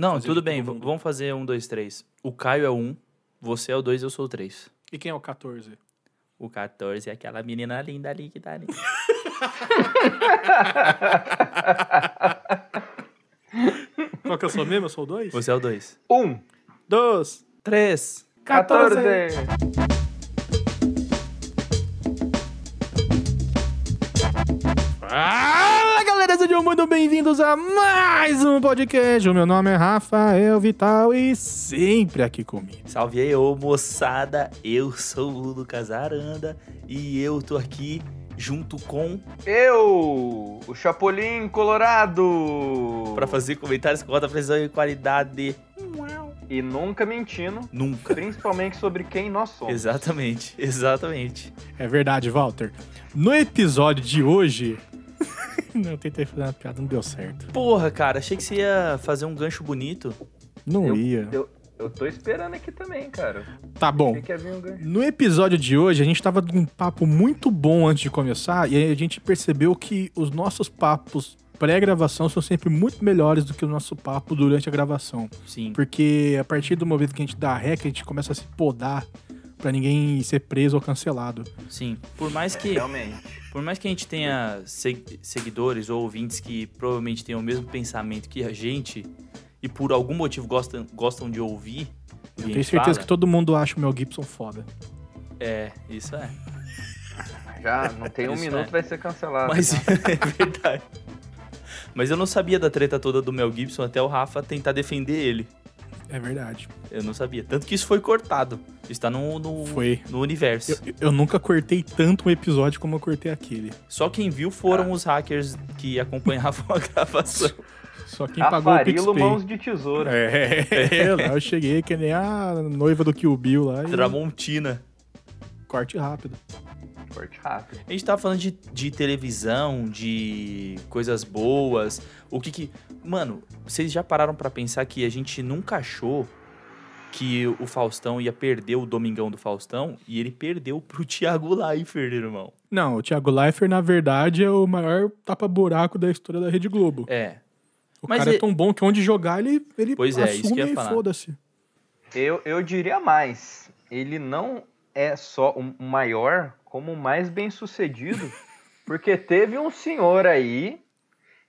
Não, Fazer tudo bem. Vamos fazer um, dois, três. O Caio é o um, você é o dois, eu sou o três. E quem é o 14? O 14 é aquela menina linda ali que tá ali. Qual que eu sou mesmo? Eu sou o 2? Você é o dois. Um, Dois. Três. 14. Fala galera, sejam muito bem-vindos a mais um podcast. O meu nome é Rafael Vital e sempre aqui comigo. Salve aí, ô moçada. Eu sou o Lucas Aranda e eu tô aqui junto com Eu, o Chapolin Colorado. pra fazer comentários com alta precisão e qualidade. E nunca mentindo, Nunca. principalmente sobre quem nós somos. Exatamente, exatamente. É verdade, Walter. No episódio de hoje. não, eu tentei fazer uma piada, não deu certo. Porra, cara, achei que você ia fazer um gancho bonito. Não Eu- ia. Eu, eu tô esperando aqui também, cara. Tá bom. Achei que ia vir um gancho. No episódio de hoje, a gente tava com um papo muito bom antes de começar, e aí a gente percebeu que os nossos papos pré-gravação são sempre muito melhores do que o nosso papo durante a gravação. Sim. Porque a partir do momento que a gente dá rec, a gente começa a se podar pra ninguém ser preso ou cancelado. Sim. Por mais que, Realmente. por mais que a gente tenha se- seguidores ou ouvintes que provavelmente tenham o mesmo pensamento que a gente e por algum motivo gostam, gostam de ouvir. Eu tenho certeza fala, que todo mundo acha o Mel Gibson foda. É, isso é. Já não tem um Isso minuto, é. vai ser cancelado. Mas é verdade. Mas eu não sabia da treta toda do Mel Gibson até o Rafa tentar defender ele. É verdade. Eu não sabia. Tanto que isso foi cortado. Está no, no, Foi. no universo. Eu, eu nunca cortei tanto um episódio como eu cortei aquele. Só quem viu foram Ah. os hackers que acompanhavam a gravação. Só quem pagou o PixPay. mãos de tesoura. É, lá eu cheguei que nem a noiva do Kill Bill lá e Tramontina. corte rápido. Corte rápido. A gente tava falando de, de televisão, de coisas boas. O que que. Mano, vocês já pararam pra pensar que a gente nunca achou que o Faustão ia perder o Domingão do Faustão e ele perdeu pro Thiago Leifert, irmão. Não, o Thiago Leifert, na verdade, é o maior tapa-buraco da história da Rede Globo. É. O Mas cara e- é tão bom que onde jogar ele, ele Pois é, isso que eu assume ia e falar. foda-se. Eu, eu diria mais. Ele não é só o maior, como o mais bem sucedido. porque teve um senhor aí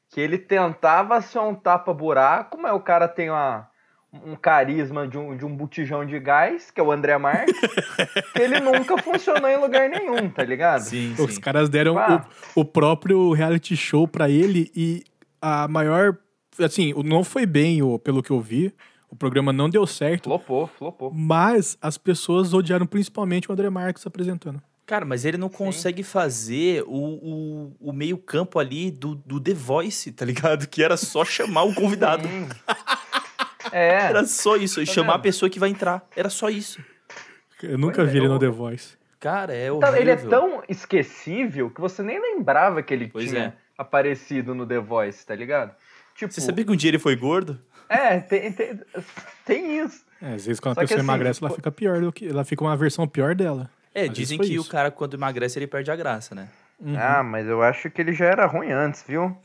que ele tentava ser um tapa-buraco, mas o cara tem uma, um carisma de um, de um botijão de gás, que é o André Marques, que ele nunca funcionou em lugar nenhum, tá ligado? Sim, Os sim. caras deram Ah. o, o próprio reality show pra ele e a maior. Assim, não foi bem, pelo que eu vi. O programa não deu certo. Flopou, flopou. Mas as pessoas odiaram principalmente o André Marques apresentando. Cara, mas ele não consegue fazer o, o, o meio-campo ali do, do The Voice, tá ligado? Que era só chamar o convidado. Sim. É, Era só isso, Tá chamar a vendo? pessoa que vai entrar. Era só isso. Eu nunca Pois é, vi ele no The Voice. Cara, é Então, horrível. ele é tão esquecível que você nem lembrava que ele Pois tinha é. aparecido no The Voice, tá ligado? Tipo, Você sabia que um dia ele foi gordo? É, tem, tem, tem isso. É, às vezes quando Só a que pessoa assim, emagrece, ela pô- fica pior do que. Ela fica uma versão pior dela. É, Às dizem que foi o isso. cara, quando emagrece, ele perde a graça, né? Uhum. Ah, mas eu acho que ele já era ruim antes, viu?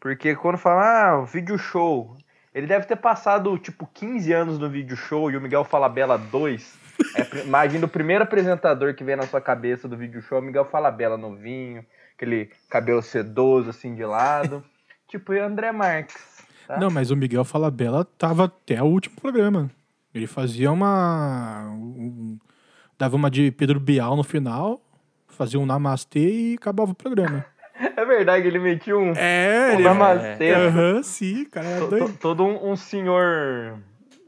Porque quando fala, ah, o vídeo show, ele deve ter passado, tipo, 15 anos no vídeo show e o Miguel Falabella 2. É, imagina o primeiro apresentador que vem na sua cabeça do vídeo show, o Miguel Falabella novinho, aquele cabelo sedoso, assim, de lado. tipo, e André Marques. Tá? Não, mas o Miguel Falabella tava até o último programa. Ele fazia uma. um- dava uma de Pedro Bial no final, fazia um namastê e acabava o programa. É verdade, ele metia um, É, um ele. namastê. Aham, sim, cara. É To- to- todo um, um senhor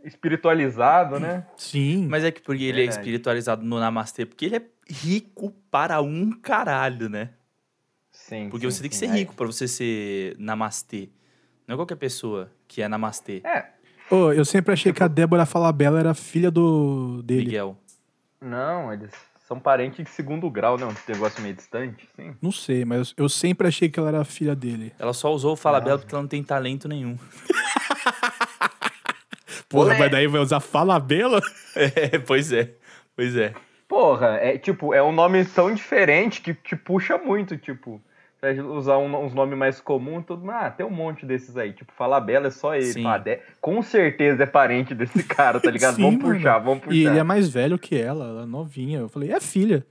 espiritualizado, né? Sim. Mas é que porque ele é Verdade. espiritualizado no Namastê, porque ele é rico para um caralho, né? Sim. Porque sim, você tem que sim. ser rico pra você ser Namastê. Não é qualquer pessoa que é Namastê. É, Ô, eu sempre achei que a Débora Falabella era filha do dele. Miguel. não, eles são parentes de segundo grau, né? Um negócio meio distante, sim. Não sei, mas eu sempre achei que ela era filha dele. Ela só usou o Falabella porque ela não tem talento nenhum. Porra, Olé. mas daí vai usar Falabella? É, pois é. Pois é. Porra, é tipo, é um nome tão diferente que, que puxa muito, tipo. Pra usar um- uns nomes mais comuns, tudo. Ah, tem um monte desses aí. Tipo, Falabella é só ele. "De- com certeza é parente desse cara, tá ligado? Sim, vamos mano. puxar, vamos puxar. E ele é mais velho que ela, ela é novinha. Eu falei, é filha.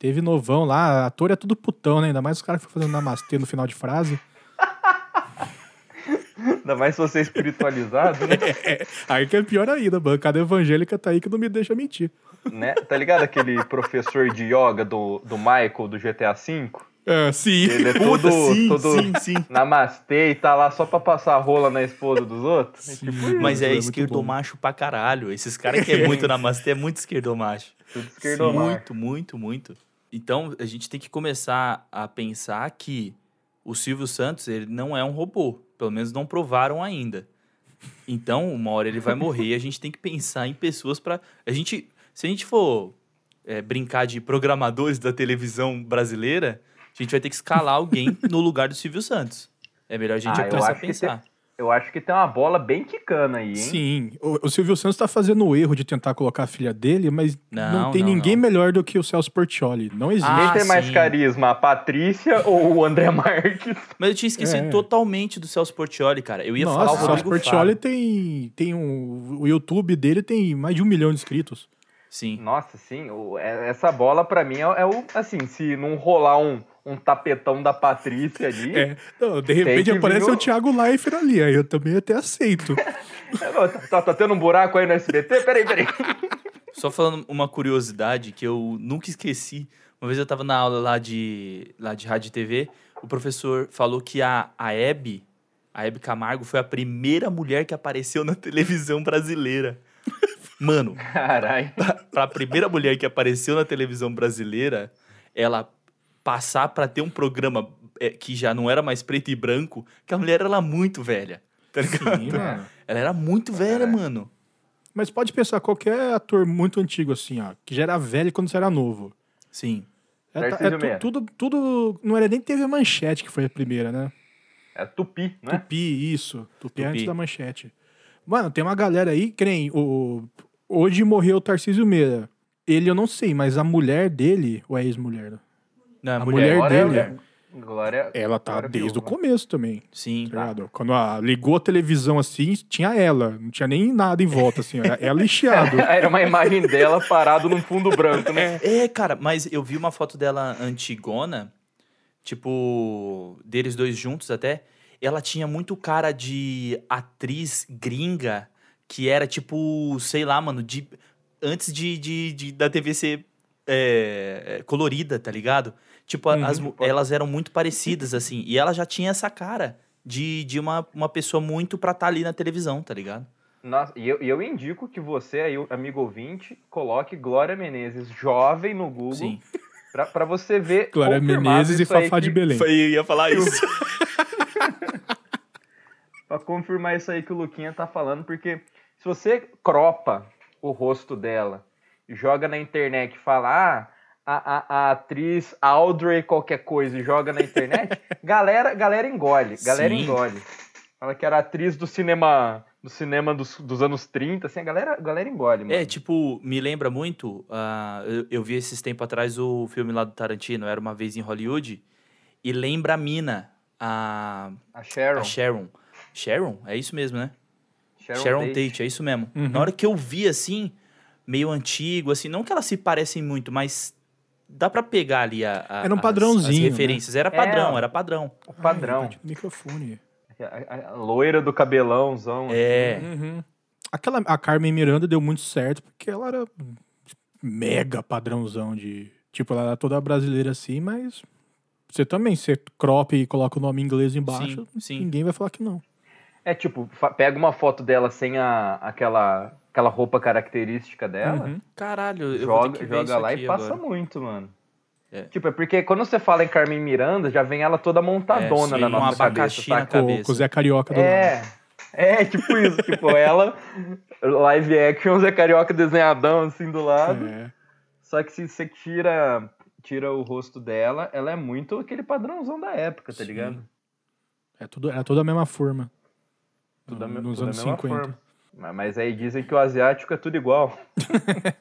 Teve novão lá, ator é tudo putão, né? Ainda mais os caras que ficam fazendo namastê no final de frase. Ainda mais se você é espiritualizado, né? Aí que é pior ainda, a bancada evangélica tá aí que não me deixa mentir. né? Tá ligado aquele professor de yoga do, do Michael do GTA V? É, sim. Ele é todo, sim, todo sim, sim. namastê e tá lá só pra passar rola na esposa dos outros. É tipo isso, Mas é muito esquerdomacho pra caralho. Esses caras que é muito namastê é muito esquerdomacho. tudo. Muito, muito, muito. Então, a gente tem que começar a pensar que o Silvio Santos, ele não é um robô. Pelo menos não provaram ainda. Então, uma hora ele vai morrer e a gente tem que pensar em pessoas para A gente, se a gente for é, brincar de programadores da televisão brasileira, a gente vai ter que escalar alguém no lugar do Silvio Santos. É melhor a gente Ah, começar a pensar. Eu acho que tem uma bola bem quicana aí, hein? Sim, o, o Silvio Santos tá fazendo o erro de tentar colocar a filha dele, mas não, Não, tem não, ninguém não. melhor do que o Celso Portioli. Não existe. Quem Ah, tem mais carisma, a Patrícia ou o André Marques? Mas eu tinha esquecido É. totalmente do Celso Portioli, cara. Eu ia Nossa, falar o o Celso Rodrigo Portioli tem, tem um. O YouTube dele tem mais de um milhão de inscritos. Sim. Nossa, sim, o- é- essa bola pra mim é, é o. Assim, se não rolar um, um tapetão da Patrícia ali. É. Não, de repente vir aparece o- o Thiago Leifert ali, aí eu também até aceito. É, não, tá, tá- tá tendo um buraco aí no SBT? Peraí, peraí. Só falando uma curiosidade que eu nunca esqueci. Uma vez eu tava na aula lá de, lá de rádio e TV, o professor falou que a, a Hebe, a Hebe Camargo, foi a primeira mulher que apareceu na televisão brasileira. Mano, Caralho. pra primeira mulher que apareceu na televisão brasileira, ela passar pra ter um programa é, que já não era mais preto e branco, que a mulher era muito velha. Tá ligado? Sim, mano. Ela era muito velha, Caralho. mano. Mas pode pensar, qualquer ator muito antigo, assim, ó, que já era velho quando você era novo. Sim. É, é tudo, tudo. Não era nem TV Manchete que foi a primeira, né? É tupi, né? Tupi, isso. Tupi, Tupi. antes da manchete. Mano, tem uma galera aí, que nem o. Hoje morreu o Tarcísio Meira. Ele eu não sei, mas a mulher dele, ou é ex-mulher? Não, a mulher, mulher Glória- dele. Glória, Ela tá Glória desde o começo também, Sim. tá ligado? Quando a, ligou a televisão assim, tinha ela. Não tinha nem nada em volta, assim. Era ela e chiado. Era uma imagem dela parado num fundo branco, né? É, cara, mas eu vi uma foto dela antigona, tipo, deles dois juntos até. Ela tinha muito cara de atriz gringa, que era tipo, sei lá, mano, de, antes de, de, de- da TV ser é, é, colorida, tá ligado? Tipo, Uhum. as elas eram muito parecidas, assim. E ela já tinha essa cara de, de uma, uma pessoa muito pra estar ali na televisão, tá ligado? Nossa, e eu, eu indico que você aí, amigo ouvinte, coloque Glória Menezes jovem no Google Sim. pra, pra você ver. Glória Menezes e Fafá de que- Belém. Eu ia falar isso. Pra confirmar isso aí que o Luquinha tá falando, porque se você cropa o rosto dela e joga na internet e fala, ah, a, a, a atriz Audrey qualquer coisa e joga na internet, galera, galera engole, galera Sim. engole. Fala que era atriz do cinema do cinema dos, dos anos 30, assim, a galera, a galera engole, mano. É, tipo, me lembra muito. ah, eu, eu vi esses tempos atrás o filme lá do Tarantino, Era uma Vez em Hollywood. E lembra a mina, a, a Sharon. a Sharon. Sharon? É isso mesmo, né? Sharon, Sharon, Tate. Tate. é isso mesmo. Uhum. Na hora que eu vi assim, meio antigo, assim, não que elas se parecem muito, mas dá pra pegar ali a, a- Era um as- padrãozinho, As né? referências. Era padrão, É. era padrão. O padrão. Ai, microfone. A, a- a loira do cabelãozão. É. Uhum. Aquela, a Carmen Miranda deu muito certo porque ela era mega padrãozão de. Tipo, ela era toda brasileira assim, mas. Você também, você crop e coloca o nome em inglês embaixo, Sim, sim. ninguém vai falar que não. É tipo, pega uma foto dela sem a, aquela, aquela roupa característica dela, Uhum. Caralho, eu vou ter joga, que ver joga isso lá aqui e passa agora. muito, mano. É. Tipo, é porque quando você fala em Carmen Miranda, já vem ela toda montadona É, na sim, um nossa abacaxi cabeça, na saca? Com, cabeça. com o Zé Carioca do lado. É, é, tipo isso, tipo, ela, live action, Zé Carioca desenhadão assim do lado. É. Só que se você tira, tira o rosto dela, ela é muito aquele padrãozão da época, tá Sim. ligado? É tudo, era toda a mesma forma. Tudo a me- nos tudo a anos mesma 50. forma. Mas- Mas aí dizem que o asiático é tudo igual.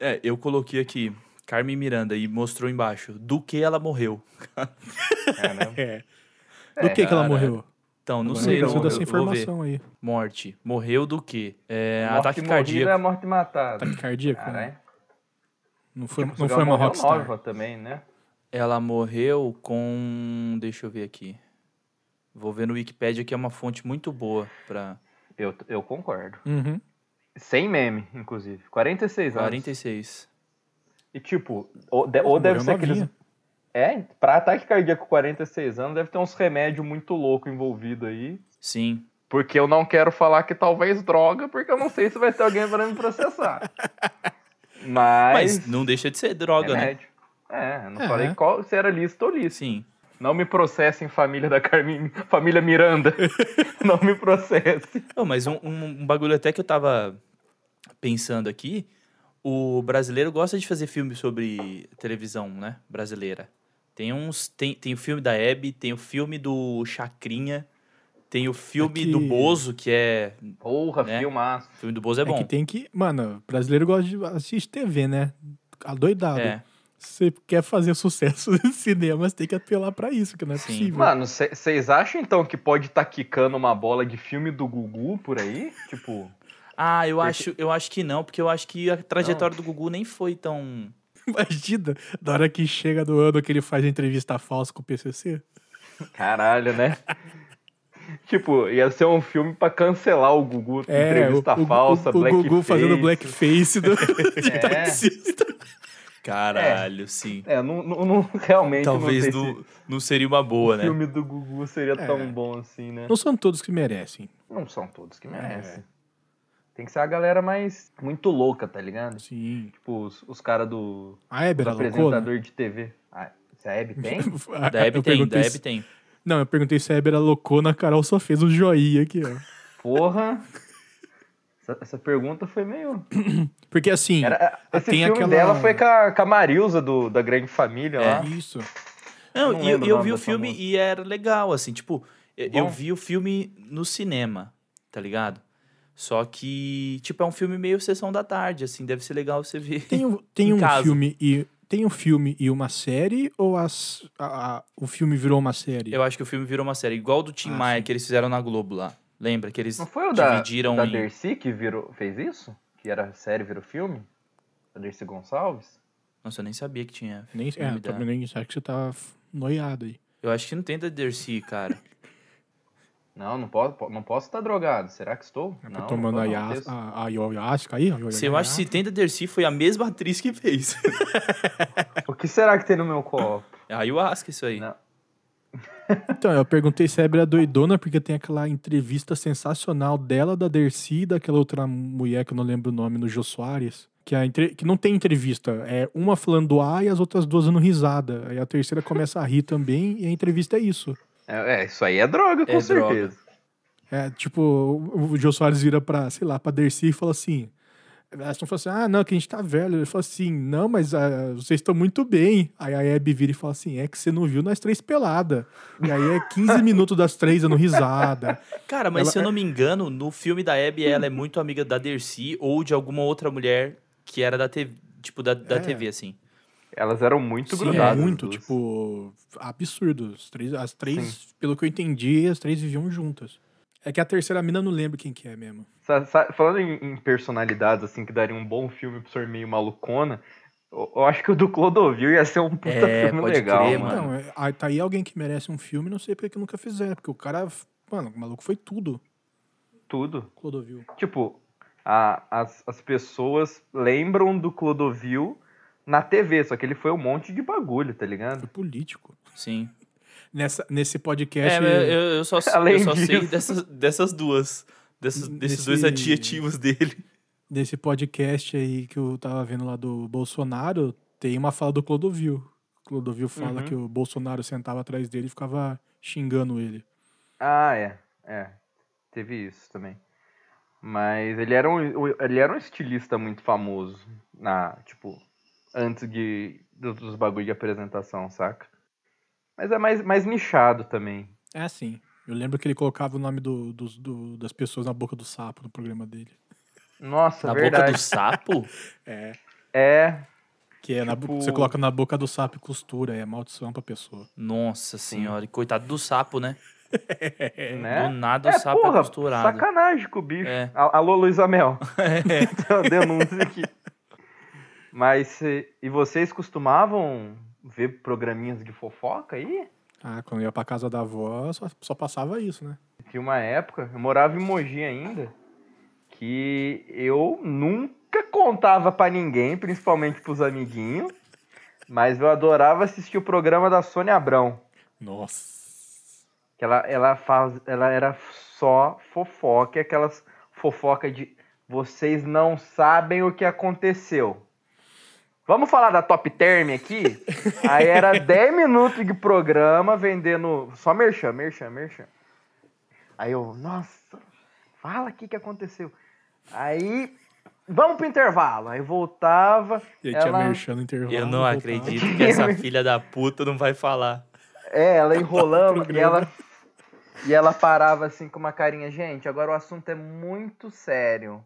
É, eu coloquei aqui Carmen Miranda e mostrou embaixo do que ela morreu. Caramba. É. Do que que ela cara. morreu? Então, não Agora sei, eu não, dessa eu vou ver. informação aí. Morte. Morreu do quê? É, morte ataque cardíaco. é morte matada. Ataque cardíaco? né? Não foi, não foi uma ela morreu rockstar. nova também, né? Ela morreu com. Deixa eu ver aqui. Vou ver no Wikipedia que é uma fonte muito boa pra. Eu, eu concordo. Uhum. Sem meme, inclusive. 46 anos. 46. E tipo, ou, de- ou deve ser aqueles. É, pra ataque cardíaco com 46 anos, deve ter uns remédios muito loucos envolvidos aí. Sim. Porque eu não quero falar que talvez droga, porque eu não sei se vai ter alguém para me processar. Mas. Mas não deixa de ser droga, né? remédio. É, eu não É. falei qual, se era lícito ou lícito. Sim. Não me processem, família da Carmen, família Miranda. não me processe. Oh, mas um, um- um bagulho até que eu tava pensando aqui. O brasileiro gosta de fazer filme sobre televisão, né? Brasileira. Tem uns. Tem, tem o filme da Hebe, tem o filme do Chacrinha, tem o filme É que- do Bozo, que é. Porra, Né? filmaço. O filme do Bozo é É, bom. que tem que. Mano, brasileiro gosta de assistir TV, né? Adoidado. É. Você quer fazer sucesso no cinema, você tem que apelar pra isso, que não é Sim. possível. Mano, vocês acham então que pode estar quicando uma bola de filme do Gugu por aí? Tipo, Ah, eu Porque- acho, eu acho que não, porque eu acho que a trajetória do Gugu nem foi tão. Imagina, da hora que chega do ano que ele faz a entrevista falsa com o PCC. caralho, né? tipo, ia ser um filme pra cancelar o Gugu, entrevista É, o, o- falsa, o, o blackface. Gugu fazendo blackface do, de É. taxista. Caralho, sim. É, não, não, não- realmente Talvez não não, não seria uma boa, se né? o filme do Gugu seria É. tão bom assim, né? Não são todos que merecem. Não são todos que É. merecem. Tem que ser a galera mais muito louca, tá ligado? Sim. Tipo, os, os caras do, A Hebe do loucona? apresentador de TV. Ah, se a Hebe tem? Da Hebe tem, da Hebe se- tem. Não, eu perguntei se a Hebe era loucona, a Carol só fez um joinha aqui, ó. Porra! Essa, essa pergunta foi meio. Porque assim, Era, esse tem filme aquela- dela foi com a, com a Marilza do, da Grande Família É. lá. isso. Não, não e eu, eu vi o filme moça. e era legal, assim, tipo, eu- eu Bom? vi o filme no cinema, tá ligado? Só que, tipo, é um filme meio sessão da tarde, assim, deve ser legal você ver. Tem, um- tem Em um casa. filme e tem um filme e uma série ou as, a- a- o filme virou uma série? Eu acho que o filme virou uma série, igual do Tim Ah, Maia, sim. que eles fizeram na Globo lá. Lembra? Que eles Não foi o da, dividiram da em... Dercy que virou, fez isso? Que era série, virou filme? Da Dercy Gonçalves? Nossa, eu nem sabia que tinha Nem, filme é, da- também nem acho que você tá noiado aí. Eu acho que não tem da Dercy, cara. Não, não posso estar não posso estar drogado. Será que estou? Tá não, tomando não a, ayahuasca aí? a Se eu acho que se tem da Dercy, foi a mesma atriz que fez. O que será que tem no meu copo? É ayahuasca isso aí. Não. Então, eu perguntei se a Hebe era doidona, porque tem aquela entrevista sensacional dela, da Dercy, e daquela outra mulher que eu não lembro o nome, no Jô Soares. Que, a entre- que não tem entrevista. É uma falando A e as outras duas dando risada. Aí a terceira começa a rir também, e a entrevista é isso. É, é, isso aí é droga, com É certeza. É, tipo, o o Jô Soares vira pra, sei lá, pra Dercy e fala assim. Elas estão falando assim, ah, não, que a gente tá velho. Ele fala assim, não, mas ah, vocês estão muito bem. Aí a Hebe vira e fala assim, é que você não viu nós três pelada. E aí é 15 minutos das três dando risada. Cara, mas Ela- se eu não me engano, no filme da Abby, ela é muito amiga da Dercy ou de alguma outra mulher que era da TV, tipo, da, da É. TV, assim. Elas eram muito Sim, grudadas. é muito, tipo, absurdo. As três, as três pelo que eu entendi, as três viviam juntas. É que a terceira mina eu não lembro quem que é mesmo. Sa- sa- Falando em, em personalidades, assim, que daria um bom filme pro senhor meio malucona, eu, eu acho que o do Clodovil ia ser um puta É, filme pode legal, crer, mano. Não, é, aí tá aí alguém que merece um filme, não sei porque que nunca fizeram. Porque o cara, mano, o maluco foi tudo, Tudo. Clodovil. Tipo, a- as, as pessoas lembram do Clodovil na TV, só que ele foi um monte de bagulho, tá ligado? Foi político. Sim. Nessa, nesse É, podcast. mas eu, eu só, Além eu só sei disso. dessas, dessas duas. Desses, desses Nesse- dois adjetivos dele. Nesse podcast aí que eu tava vendo lá do Bolsonaro, tem uma fala do Clodovil. O Clodovil fala Uhum. que o Bolsonaro sentava atrás dele e ficava xingando ele. Ah, é. É. Teve isso também. Mas ele era um, ele era um estilista muito famoso na, tipo, antes de, dos, dos bagulho de apresentação, saca? Mas é mais, mais nichado também. É assim. Eu lembro que ele colocava o nome do, dos- do- das pessoas na boca do sapo no programa dele. Nossa, Na verdade. boca do sapo? É. É. Que é na Tipo- você coloca na boca do sapo e costura, é maldição pra pessoa. Nossa senhora, e coitado do sapo, né? né? Do nada o É, sapo porra, é costurado. sacanagem com o bicho. É. Alô, Luísa Mel. Uma denúncia aqui. Mas, e vocês costumavam ver programinhas de fofoca aí? Ah, quando eu ia pra casa da avó, só, só passava isso, né? Tinha uma época, eu morava em Mogi ainda, que eu nunca contava pra ninguém, principalmente pros amiguinhos, mas eu adorava assistir o programa da Sônia Abrão. Nossa. Que ela, ela, faz, ela era só fofoca, aquelas fofoca de vocês não sabem o que aconteceu. Vamos falar da Top Term aqui? Aí era 10 minutos de programa vendendo só merchan, merchan, merchan. Aí eu, nossa, fala aqui o que aconteceu. Aí, vamos pro intervalo. Aí voltava. E aí tinha ela... merchan no intervalo. Eu não voltava. acredito que essa filha da puta não vai falar. É, ela enrolando e ela, e ela parava assim com uma carinha, gente, agora o assunto é muito sério.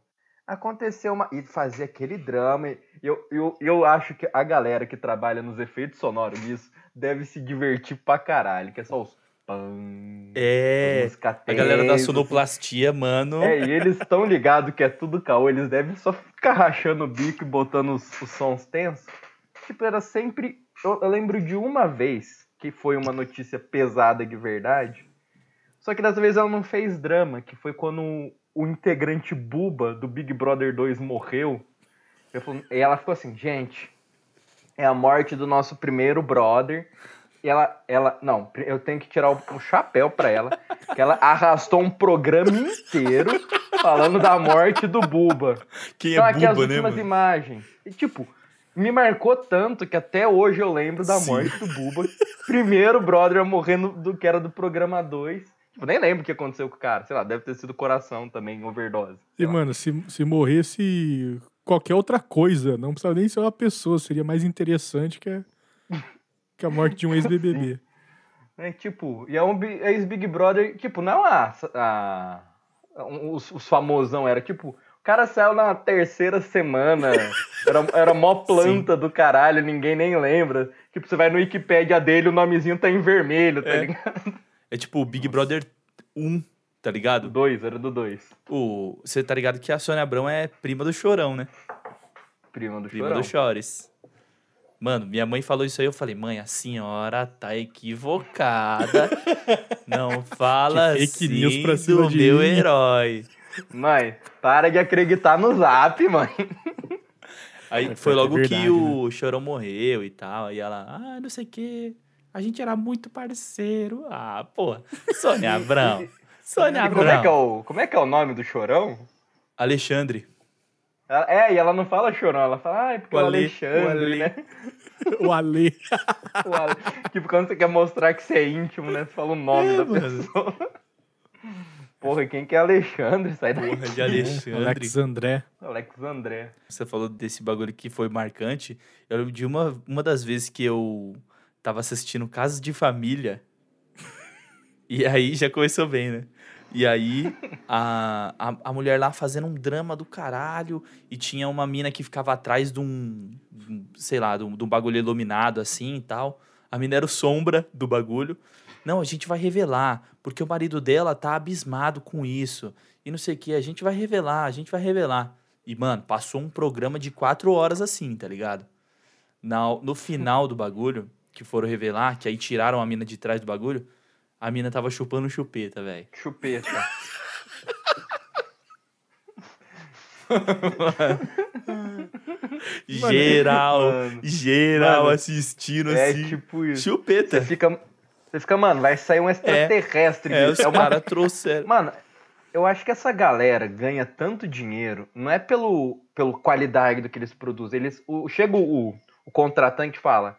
Aconteceu uma. E fazia aquele drama. E eu, eu, eu acho que a galera que trabalha nos efeitos sonoros nisso deve se divertir pra caralho, que é só os. Pam, É. A galera da sonoplastia, mano. É, e eles estão ligados que é tudo caô, eles devem só ficar rachando o bico e botando os, os sons tensos. Tipo, era sempre. Eu, eu lembro de uma vez que foi uma notícia pesada de verdade. Só que dessa vez ela não fez drama, que foi quando o, integrante Buba do Big Brother 2 morreu. Eu falo- E ela ficou assim, gente, é a morte do nosso primeiro brother. E ela, ela, não, eu tenho que tirar o, o chapéu pra ela, que ela arrastou um programa inteiro falando da morte do Buba. Quem Então é aqui as buba, né, últimas mano? imagens. E tipo, me marcou tanto que até hoje eu lembro da Sim. morte do Buba. Primeiro brother a morrer no- do que era do programa 2. Tipo, nem lembro o que aconteceu com o cara. Sei lá, deve ter sido coração também, overdose. E, lá. mano, se, se morresse qualquer outra coisa, não precisava nem ser uma pessoa, seria mais interessante que a, que a morte de um ex-BBB. É, tipo, e é um bi- ex-Big Brother, tipo, não a, a- um- os, os famosão, era tipo, o cara saiu na terceira semana, era, era mó planta do caralho, ninguém nem lembra. Tipo, você vai no Wikipedia dele, o nomezinho tá em vermelho, tá É. ligado? É tipo o Big Brother 1, tá ligado? Dois, era do dois. O, você tá ligado que a Sônia Abrão é prima do Chorão, né? Prima do Prima Chorão. do Chores. Mano, minha mãe falou isso aí, eu falei, mãe, a senhora tá equivocada. Não fala assim news pra cima do de meu mim." herói. Mãe, para de acreditar no zap, mãe. Aí É, foi é logo verdade, que o Chorão morreu e tal. Aí ela, ah, não sei o quê. A gente era muito parceiro. Ah, pô. Sônia Abrão. Sônia E como é, que é Abrão. o, como é que é o nome do Chorão? Alexandre. Ela- É, e ela não fala Chorão, ela fala, ah, é porque O o, Ale- Alexandre, o Ale- né? o Ale. O Ale- tipo, quando você quer mostrar que você é íntimo, né? Você fala o nome É, da mano. pessoa. Porra, quem que é Alexandre? Sai daí. Porra de Alexandre. Alex André. Alex André. Você falou desse bagulho que foi marcante. Eu lembro de uma, uma das vezes que eu tava assistindo Casas de Família. E aí já começou bem, né? E aí a, a, a mulher lá fazendo um drama do caralho. E tinha uma mina que ficava atrás de um, um, sei lá, de um, de um bagulho iluminado assim e tal. A mina era o sombra do bagulho. Não, a gente vai revelar, porque o marido dela tá abismado com isso. E não sei o que, a gente vai revelar, a gente vai revelar. E, mano, passou um programa de quatro horas assim, tá ligado? Na, no final do bagulho, que foram revelar, que aí tiraram a mina de trás do bagulho, a mina tava chupando chupeta, velho. Chupeta. Geral, mano. geral Mano, assistindo É assim. tipo isso. Chupeta. Você fica, você fica, mano, vai sair um extraterrestre. É, disso. os É uma- caras trouxeram. Mano, eu acho que essa galera ganha tanto dinheiro, não é pelo, pelo qualidade do que eles produzem. Eles, o, chega o, o contratante e fala: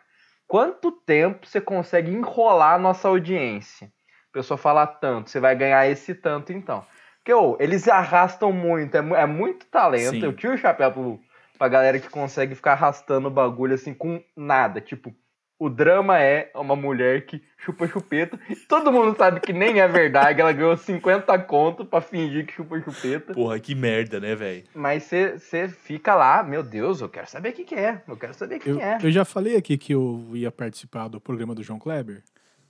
quanto tempo você consegue enrolar a nossa audiência? A pessoa fala tanto, você vai ganhar esse tanto então. Porque ô, eles arrastam muito, é, é muito talento. Sim. Eu tiro o chapéu pro, pra galera que consegue ficar arrastando o bagulho assim com nada. Tipo, O drama é uma mulher que chupa chupeta. Todo mundo sabe que nem é verdade. Ela ganhou 50 conto pra fingir que chupa chupeta. Porra, que merda, né, velho? Mas você fica lá, meu Deus, eu quero saber o que, que é. Eu quero saber o que, Eu, que é. eu já falei aqui que eu ia participar do programa do João Kleber.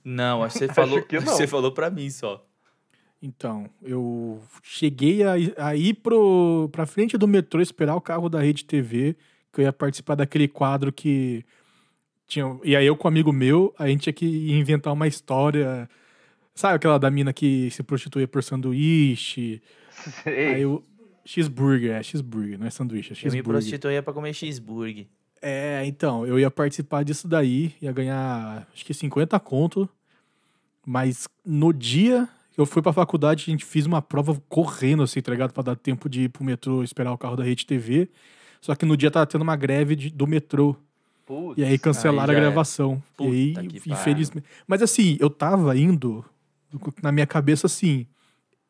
Não, acho que você falou, que não. você falou pra mim só. Então, eu cheguei a, ir- a ir pro, pra frente do metrô esperar o carro da Rede TV, que eu ia participar daquele quadro que tinha. E aí eu com um amigo meu, a gente tinha que inventar uma história. Sabe aquela da mina que se prostituía por sanduíche? Sei. Aí eu. Cheeseburger, é cheeseburger, não é sanduíche, é Eu me cheeseburger. prostituía pra comer cheeseburger. É, então, eu ia participar disso daí, ia ganhar acho que 50 conto, mas no dia que eu fui pra faculdade, a gente fez uma prova correndo, assim, tá ligado? Pra dar tempo de ir pro metrô esperar o carro da Rede TV. Só que no dia tava tendo uma greve de- do metrô. Putz. E aí cancelaram aí a é. gravação. Puta e aí, infelizmente. Mas assim, eu tava indo na minha cabeça assim.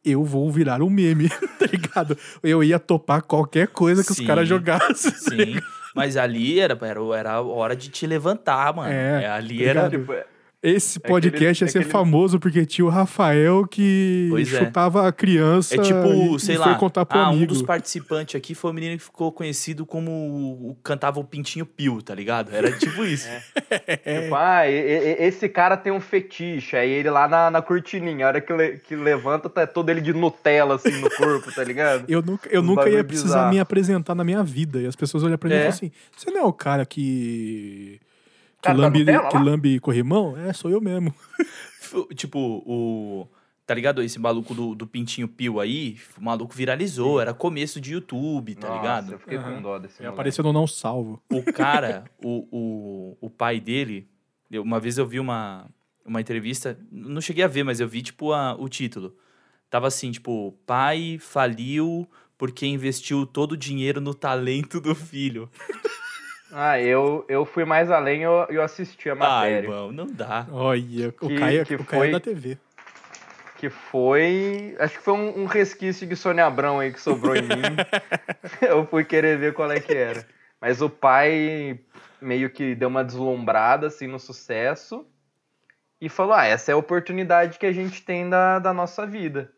Eu vou virar um meme, tá ligado? Eu ia topar qualquer coisa que Sim. os caras jogassem. Sim. Mas ali era, era, era a hora de te levantar, mano. É, ali tá era. Tipo, é- Esse É podcast aquele- ia ser é aquele- famoso porque tinha o Rafael que Pois é. chutava a criança É tipo, e, sei e lá, foi contar pro ah, um dos participantes aqui foi o menino que ficou conhecido como o, o- cantava o Pintinho Pio, tá ligado? Era tipo isso. Tipo, ah, e- e- esse cara tem um fetiche. Aí ele lá na, na cortininha, a hora que, le- que levanta, tá todo ele de Nutella, assim, no corpo, tá ligado? Eu nunca, eu nunca ia precisar bizarro. me apresentar na minha vida. E as pessoas olham pra mim e É. falam assim: você não é o cara que. Que Cara da lambe, Nutella que lambe corrimão? É, sou eu mesmo. Tipo, o. Tá ligado? Esse maluco do, do Pintinho Pio aí, o maluco viralizou, era começo de YouTube, tá Nossa, ligado? Eu fiquei com Aham. dó desse aparecendo no não salvo. O cara, o, o, o pai dele, eu- uma vez eu vi uma, uma entrevista, não cheguei a ver, mas eu vi, tipo, a, o título. Tava assim, tipo, pai faliu porque investiu todo o dinheiro no talento do filho. Ah, eu, eu fui mais além, eu, eu assisti a Ai, matéria. irmão, não dá. Olha, o Que- Caio, que o Caio foi- é da TV. que foi. Acho que foi um, um resquício de Sônia Abrão aí que sobrou em mim. eu fui querer ver qual é que era. Mas o pai meio que deu uma deslumbrada assim no sucesso e falou: Ah, essa é a oportunidade que a gente tem da, da nossa vida.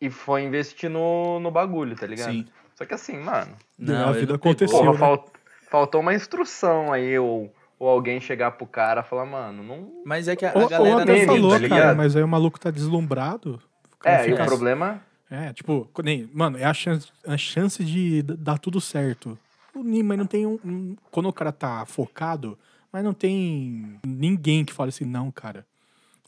E foi investir no, no bagulho, tá ligado? Sim. Só que assim, mano, Não, a ele vida não aconteceu. porra, né? fal- faltou uma instrução aí, ou, ou alguém chegar pro cara e falar, mano, não. Mas é que a, a Ou, ou galera até não falou, tá cara, mas aí o maluco tá deslumbrado. É, e o fica problema. É, tipo, nem, mano, é a chance, a chance de dar tudo certo. Mas não tem um, um- Quando o cara tá focado, mas não tem ninguém que fale assim, não, cara.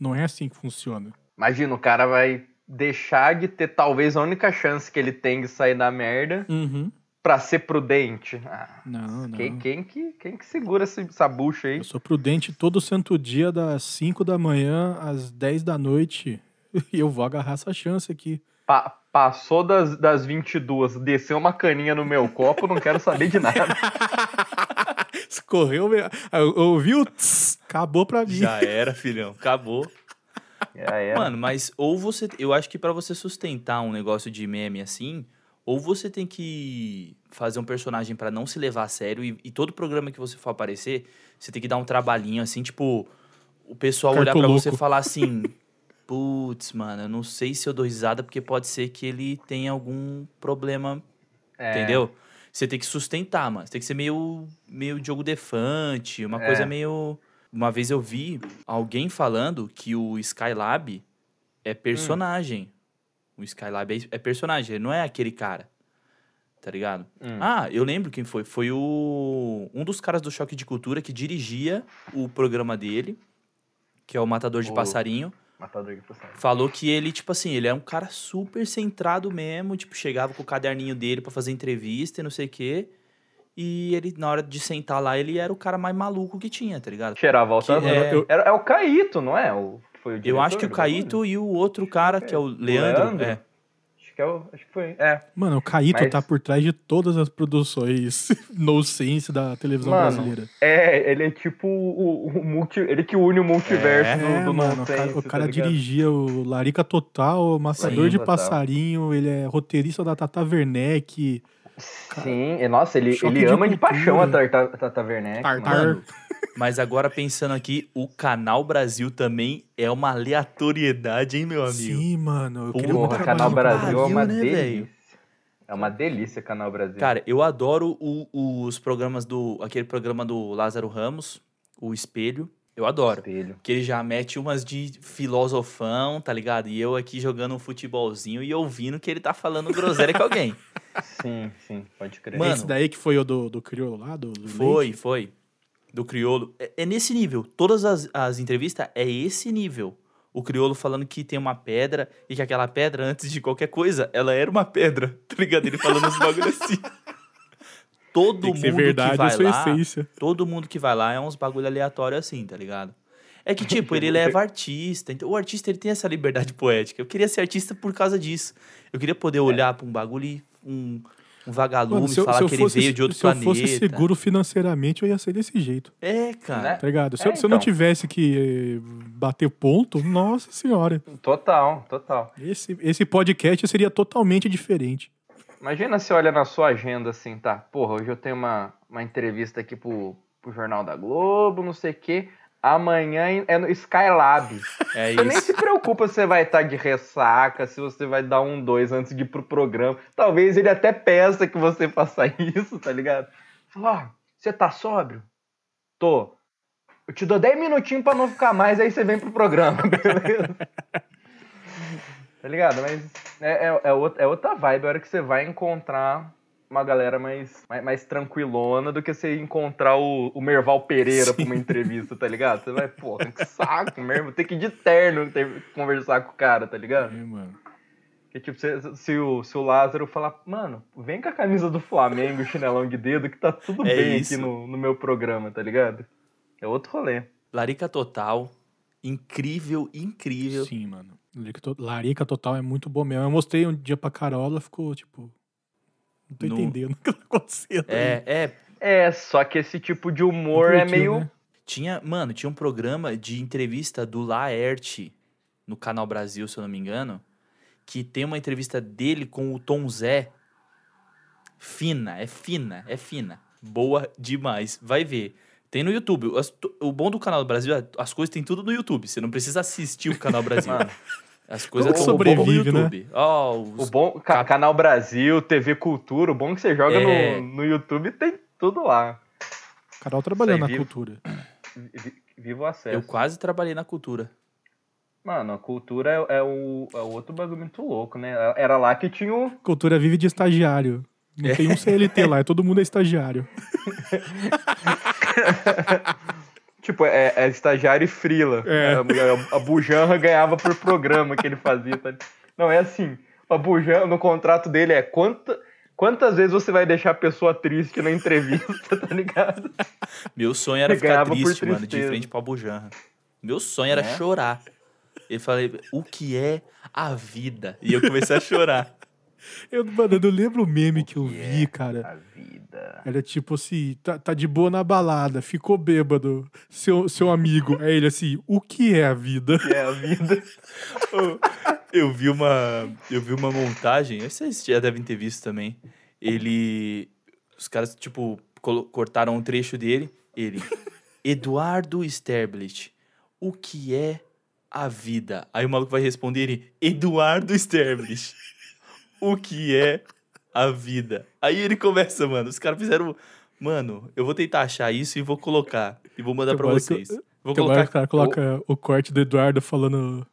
Não é assim que funciona. Imagina, o cara vai deixar de ter talvez a única chance que ele tem de sair da merda Uhum. Pra ser prudente. Ah, Não, não. quem, quem que, quem que segura esse- essa bucha aí? Eu sou prudente todo santo dia, das 5 da manhã às 10 da noite. E eu vou agarrar essa chance aqui. Pa- passou das, das 22, desceu uma caninha no meu copo, não quero saber de nada. Escorreu. meu- Eu eu ouvi o tss, acabou pra mim. Já era, filhão. Acabou. É, é. Mano, mas ou você. Eu acho que pra você sustentar um negócio de meme assim, ou você tem que fazer um personagem pra não se levar a sério e, e todo programa que você for aparecer, você tem que dar um trabalhinho assim, tipo, o pessoal olhar pra Cartoloco. você e falar assim: putz, mano, eu não sei se eu dou risada porque pode ser que ele tenha algum problema É, Entendeu? Você tem que sustentar, mano. Você tem que ser meio, meio Diogo Defante, uma É. coisa meio. Uma vez eu vi alguém falando que o Skylab é personagem. O Skylab é, é personagem, ele não é aquele cara. Tá ligado? Hum. Ah, eu lembro quem foi. Foi o um dos caras do Choque de Cultura que dirigia o programa dele, que é o Matador de O- Passarinho. Matador de passarinho. Falou que ele, tipo assim, ele é um cara super centrado mesmo, tipo, chegava com o caderninho dele pra fazer entrevista e não sei o quê. E ele, na hora de sentar lá, ele era o cara mais maluco que tinha, tá ligado? Cheirava altador. é- eu- Era- É o Caíto, não é? O, foi o Eu diretor acho que o Caíto e o outro cara, que é o Leandro, Leandro? é. Que, é o, acho que foi. É. Mano, o Caíto Mas- tá por trás de todas as produções no sense da televisão Mano, brasileira. É, ele é tipo o, o multi, ele que une o multiverso É, do, do mano, o nonsense, cara, o tá cara ligado? dirigia o Larica Total, o Matador Sim, de total. Passarinho, ele é roteirista da Tata Werneck, Sim, e, nossa, ele, Choque ele de ama de cultura. paixão a Tata, Tata Werneck. Tartar. Mas agora pensando aqui, o Canal Brasil também é uma aleatoriedade, hein, meu amigo? Sim, mano. Eu Porra, Canal no Brasil é uma né, delícia. velho? É uma delícia, Canal Brasil. Cara, eu adoro o- os programas do. aquele programa do Lázaro Ramos, o Espelho. Eu adoro. Espelho. Que ele já mete umas de filosofão, tá ligado? E eu aqui jogando um futebolzinho e ouvindo que ele tá falando groselha com alguém. Sim, sim, pode crer. Mano, Esse daí que foi o do, do crioulo lá, do, do Foi, Leite? foi. Do Criolo. É, é nesse nível. Todas as, as entrevistas é esse nível. O Criolo falando que tem uma pedra e que aquela pedra, antes de qualquer coisa, ela era uma pedra. Tá ligado? Ele falando uns bagulho assim. Todo Tem que mundo que verdade a vai lá, essência. todo mundo que vai lá é uns bagulho aleatório assim, tá ligado? É que, tipo, ele leva artista. Então, o artista, ele tem essa liberdade poética. Eu queria ser artista por causa disso. Eu queria poder olhar pra um bagulho e um, um vagalume Mano, se eu, falar se eu que ele fosse, veio de outro se eu planeta. fosse seguro financeiramente, eu ia ser desse jeito, É, cara. Né? tá ligado? Se, É, eu, se eu não então. tivesse que eh, bater ponto, nossa senhora. Total, total. Esse, esse podcast seria totalmente diferente. Imagina se olha na sua agenda assim, tá? Porra, hoje eu tenho uma, uma entrevista aqui pro, pro Jornal da Globo, não sei o quê. Amanhã é no Skylab. É Você nem isso. se preocupa se você vai estar de ressaca, se você vai dar um dois antes de ir pro programa. Talvez ele até peça que você faça isso, tá ligado? Fala, ó, você tá sóbrio? Tô. Eu te dou 10 minutinhos pra não ficar mais, aí você vem pro programa, beleza? tá ligado? Mas é, é, é outra, é outra vibe a hora que você vai encontrar uma galera mais, mais, mais tranquilona do que você encontrar o, o Merval Pereira pra uma entrevista, tá ligado? Você vai, porra, que saco, mesmo, tem que ir de terno ter- conversar com o cara, tá ligado? É, mano. Que tipo, se, se o, se o Lázaro falar, mano, vem com a camisa do Flamengo, chinelão de dedo, que tá tudo É bem isso. aqui no, no meu programa, tá ligado? É outro rolê. Larica Total. Incrível, incrível. Sim, mano. Larica to- Larica Total é muito bom mesmo. Eu mostrei um dia pra Carol, ela ficou tipo. Não tô No- entendendo o que tá acontecendo. É, é. É, só que esse tipo de humor é meio. né? Tinha, mano, tinha um programa de entrevista do Laerte no Canal Brasil, se eu não me engano, que tem uma entrevista dele com o Tom Zé. Fina, é fina, é fina. Boa demais. Vai ver. Tem no YouTube. O bom do Canal Brasil é as coisas tem tudo no YouTube. Você não precisa assistir o Canal Brasil. Mano, As coisas Como sobrevive, né? YouTube. Ó, o bom. Ca- Canal Brasil, TV Cultura, o bom que você joga É. no, no YouTube tem tudo lá. Carol trabalhando na viu? cultura. Vi- Viva o acesso. eu quase trabalhei na cultura. Mano, a cultura é, é o, é o outro bagulho muito louco, né? Era lá que tinha o. Cultura vive de estagiário. Não tem um CLT lá, é todo mundo é estagiário. Tipo, é, é estagiário e frila. É. A, a Bujanra ganhava por programa que ele fazia. Tá? Não, é assim. A Bujanra, no contrato dele é quanta, quantas vezes você vai deixar a pessoa triste na entrevista, tá ligado? Meu sonho era ficar ganhava por triste, mano, de tristeza. frente pra Bujanra. Meu sonho era Né? chorar. Ele falei, o que é a vida? E eu comecei a chorar. Eu, mano, eu não lembro o meme que eu que vi, é cara. A vida. Era tipo assim, tá, tá de boa na balada, ficou bêbado, seu, seu amigo. Aí ele assim, o que é a vida? Que é a vida. Eu vi uma, eu vi uma montagem, vocês já devem ter visto também. Ele, os caras tipo cortaram um trecho dele. Ele, Eduardo Sterblich, o que é a vida? Aí o maluco vai responder ele, Eduardo Sterblich, o que é a vida? Aí ele começa, mano. Os caras fizeram, mano, eu vou tentar achar isso e vou colocar e vou mandar pra Agora que eu- vocês. Vou colocar o cara coloca o corte do Eduardo falando.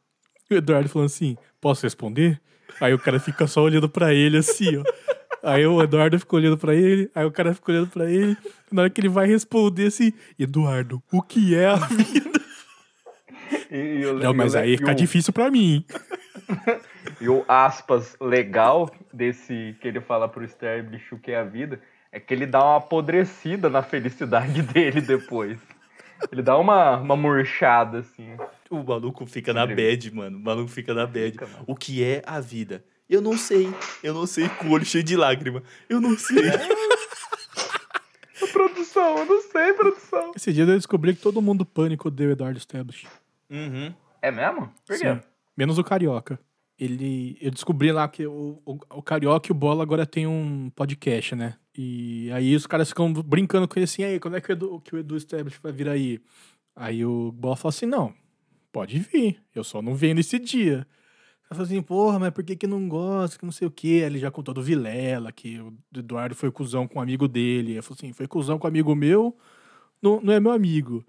O Eduardo falando assim, posso responder? Aí o cara fica só olhando pra ele assim, ó. Aí o Eduardo fica olhando pra ele, aí o cara fica olhando pra ele. Na hora que ele vai responder assim, Eduardo, o que é a vida? E, e eu- Não, mas eu- aí fica o- difícil pra mim. E o aspas legal desse que ele fala pro Sterblich o que é a vida é que ele dá uma apodrecida na felicidade dele depois. Ele dá uma, uma murchada, assim. O maluco fica na bad, mano. O maluco fica na bad. Fica. O que é a vida? Eu não sei. Eu não sei, com o olho cheio de lágrima. Eu não sei. Produção, eu não sei, produção. Esse dia eu descobri que todo mundo do pânico odeia o Eduardo Stablish. Uhum. É mesmo? Por quê? Sim. Menos o Carioca. Ele. Eu descobri lá que o, o, o Carioca e o Bola agora tem um podcast, né? E aí os caras ficam brincando com ele assim, aí, quando é que o Edu, que o Edu Establish vai vir aí? Aí o Bola fala assim, não, pode vir, eu só não venho nesse dia. Ela falou assim, porra, mas por que que não gosta, que não sei o quê? Aí ele já contou do Vilela, que o Eduardo foi cuzão com um amigo dele. Ele falou assim, foi cuzão com um amigo meu, não, não é meu amigo.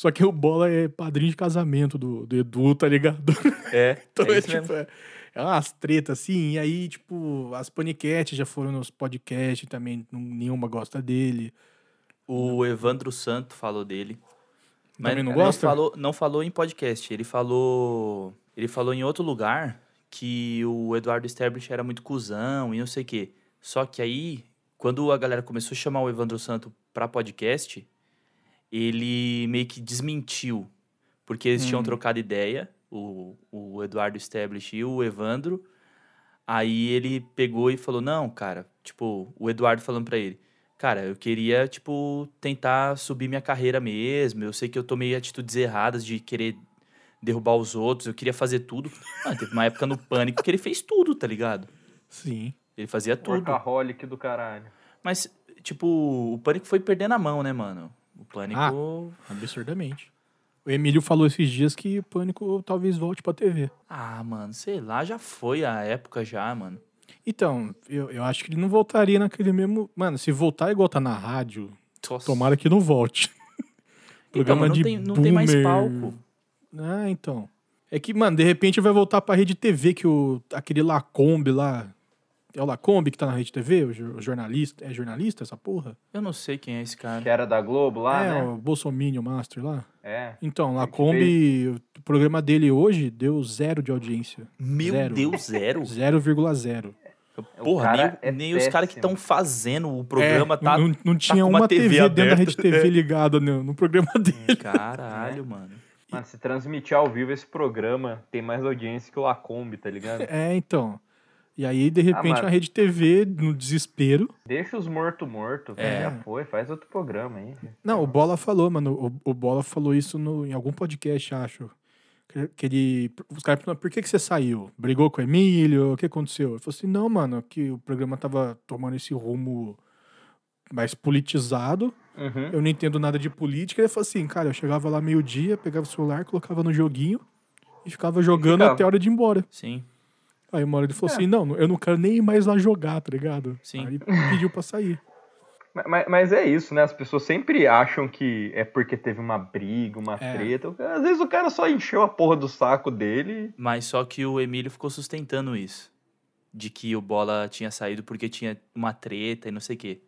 Só que o Bola é padrinho de casamento do, do Edu, tá ligado? É, Então é é, tipo, é, é umas tretas assim, e aí, tipo, as paniquetes já foram nos podcasts também, não- nenhuma gosta dele. O Evandro Santo falou dele. Mas Também não gosta? falou, não falou em podcast. Ele falou. Ele falou em outro lugar que o Eduardo Sterblich era muito cuzão e não sei o quê. Só que aí, quando a galera começou a chamar o Evandro Santo pra podcast, ele meio que desmentiu. Porque eles tinham Hum. trocado ideia, o, o Eduardo Sterblich e o Evandro. Aí ele pegou e falou: Não, cara, tipo, o Eduardo falando pra ele. Cara, eu queria, tipo, tentar subir minha carreira mesmo. Eu sei que eu tomei atitudes erradas de querer derrubar os outros. Eu queria fazer tudo. Mano, teve uma época no pânico que ele fez tudo, tá ligado? Sim. Ele fazia tudo. Workaholic do caralho. Mas, tipo, o pânico foi perdendo a mão, né, mano? O pânico. Absurdamente. O Emílio falou esses dias que o Pânico talvez volte pra TV. Ah, mano, sei lá, já foi a época já, mano. Então, eu, eu acho que ele não voltaria naquele mesmo. Mano, se voltar igual tá na rádio, Nossa. tomara que não volte. Então, mas não, tem, não tem mais palco. Ah, então. É que, mano, de repente vai voltar pra rede TV que o aquele Lacombe lá. É o Lacombe que tá na rede TV, o jo- o jornalista. É jornalista essa porra? Eu não sei quem é esse cara. Que era da Globo lá, é, né? o Bolsominion Master lá. É. Então, Lacombe, o programa dele hoje deu zero de audiência. Meu Zero. Deus, zero. 0,0 O Porra, cara nem, é nem os caras que estão fazendo o programa É, tá. Não, não tinha com uma uma TV, TV dentro da rede. TV É. ligada no, no programa dele. Caralho, mano. Mano, se transmitir ao vivo esse programa, tem mais audiência que o Lacombe, tá ligado? É, então. E aí, de repente, mas- a rede TV, no desespero. Deixa os morto morto, É. já foi, faz outro programa aí. Não, o Bola falou, mano. O, o Bola falou isso no, em algum podcast, acho. Que, que ele. Os caras perguntaram, por que, que você saiu? Brigou com o Emílio? O que aconteceu? Ele falou assim: não, mano, que o programa tava tomando esse rumo mais politizado. Uhum. Eu não entendo nada de política. Ele falou assim, cara, eu chegava lá meio-dia, pegava o celular, colocava no joguinho e ficava jogando ficava. até a hora de ir embora. Sim. Aí uma hora ele falou É. assim, não, eu não quero nem ir mais lá jogar, tá ligado? Sim. Aí pediu pra sair. Ma- ma- Mas, é isso, né? As pessoas sempre acham que é porque teve uma briga, uma É. treta. Às vezes o cara só encheu a porra do saco dele. Mas só que o Emílio ficou sustentando isso. De que o Bola tinha saído porque tinha uma treta e não sei o quê.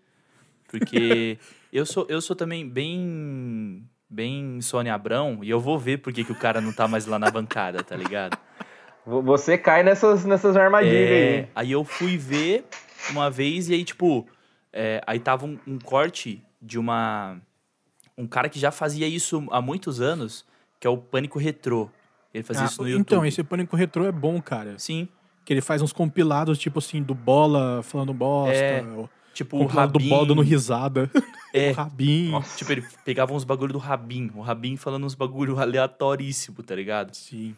Porque eu sou, eu sou também bem. Bem Sônia Abrão, e eu vou ver por que que o cara não tá mais lá na bancada, tá ligado? Vo- Você cai nessas, nessas armadilhas É, aí. aí eu fui ver uma vez e aí, tipo, é, aí tava um, um corte de uma. Um cara que já fazia isso há muitos anos, que é o Pânico Retrô. Ele fazia Ah, isso no YouTube. então, esse Pânico Retrô é bom, cara. Sim. Que ele faz uns compilados, tipo assim, do Bola falando bosta. É, o Tipo, o compilado do Rabin. Bola dando risada. É, o Rabin. Nossa. tipo, ele pegava uns bagulho do Rabin. O Rabin falando uns bagulho aleatoríssimo, tá ligado? Sim.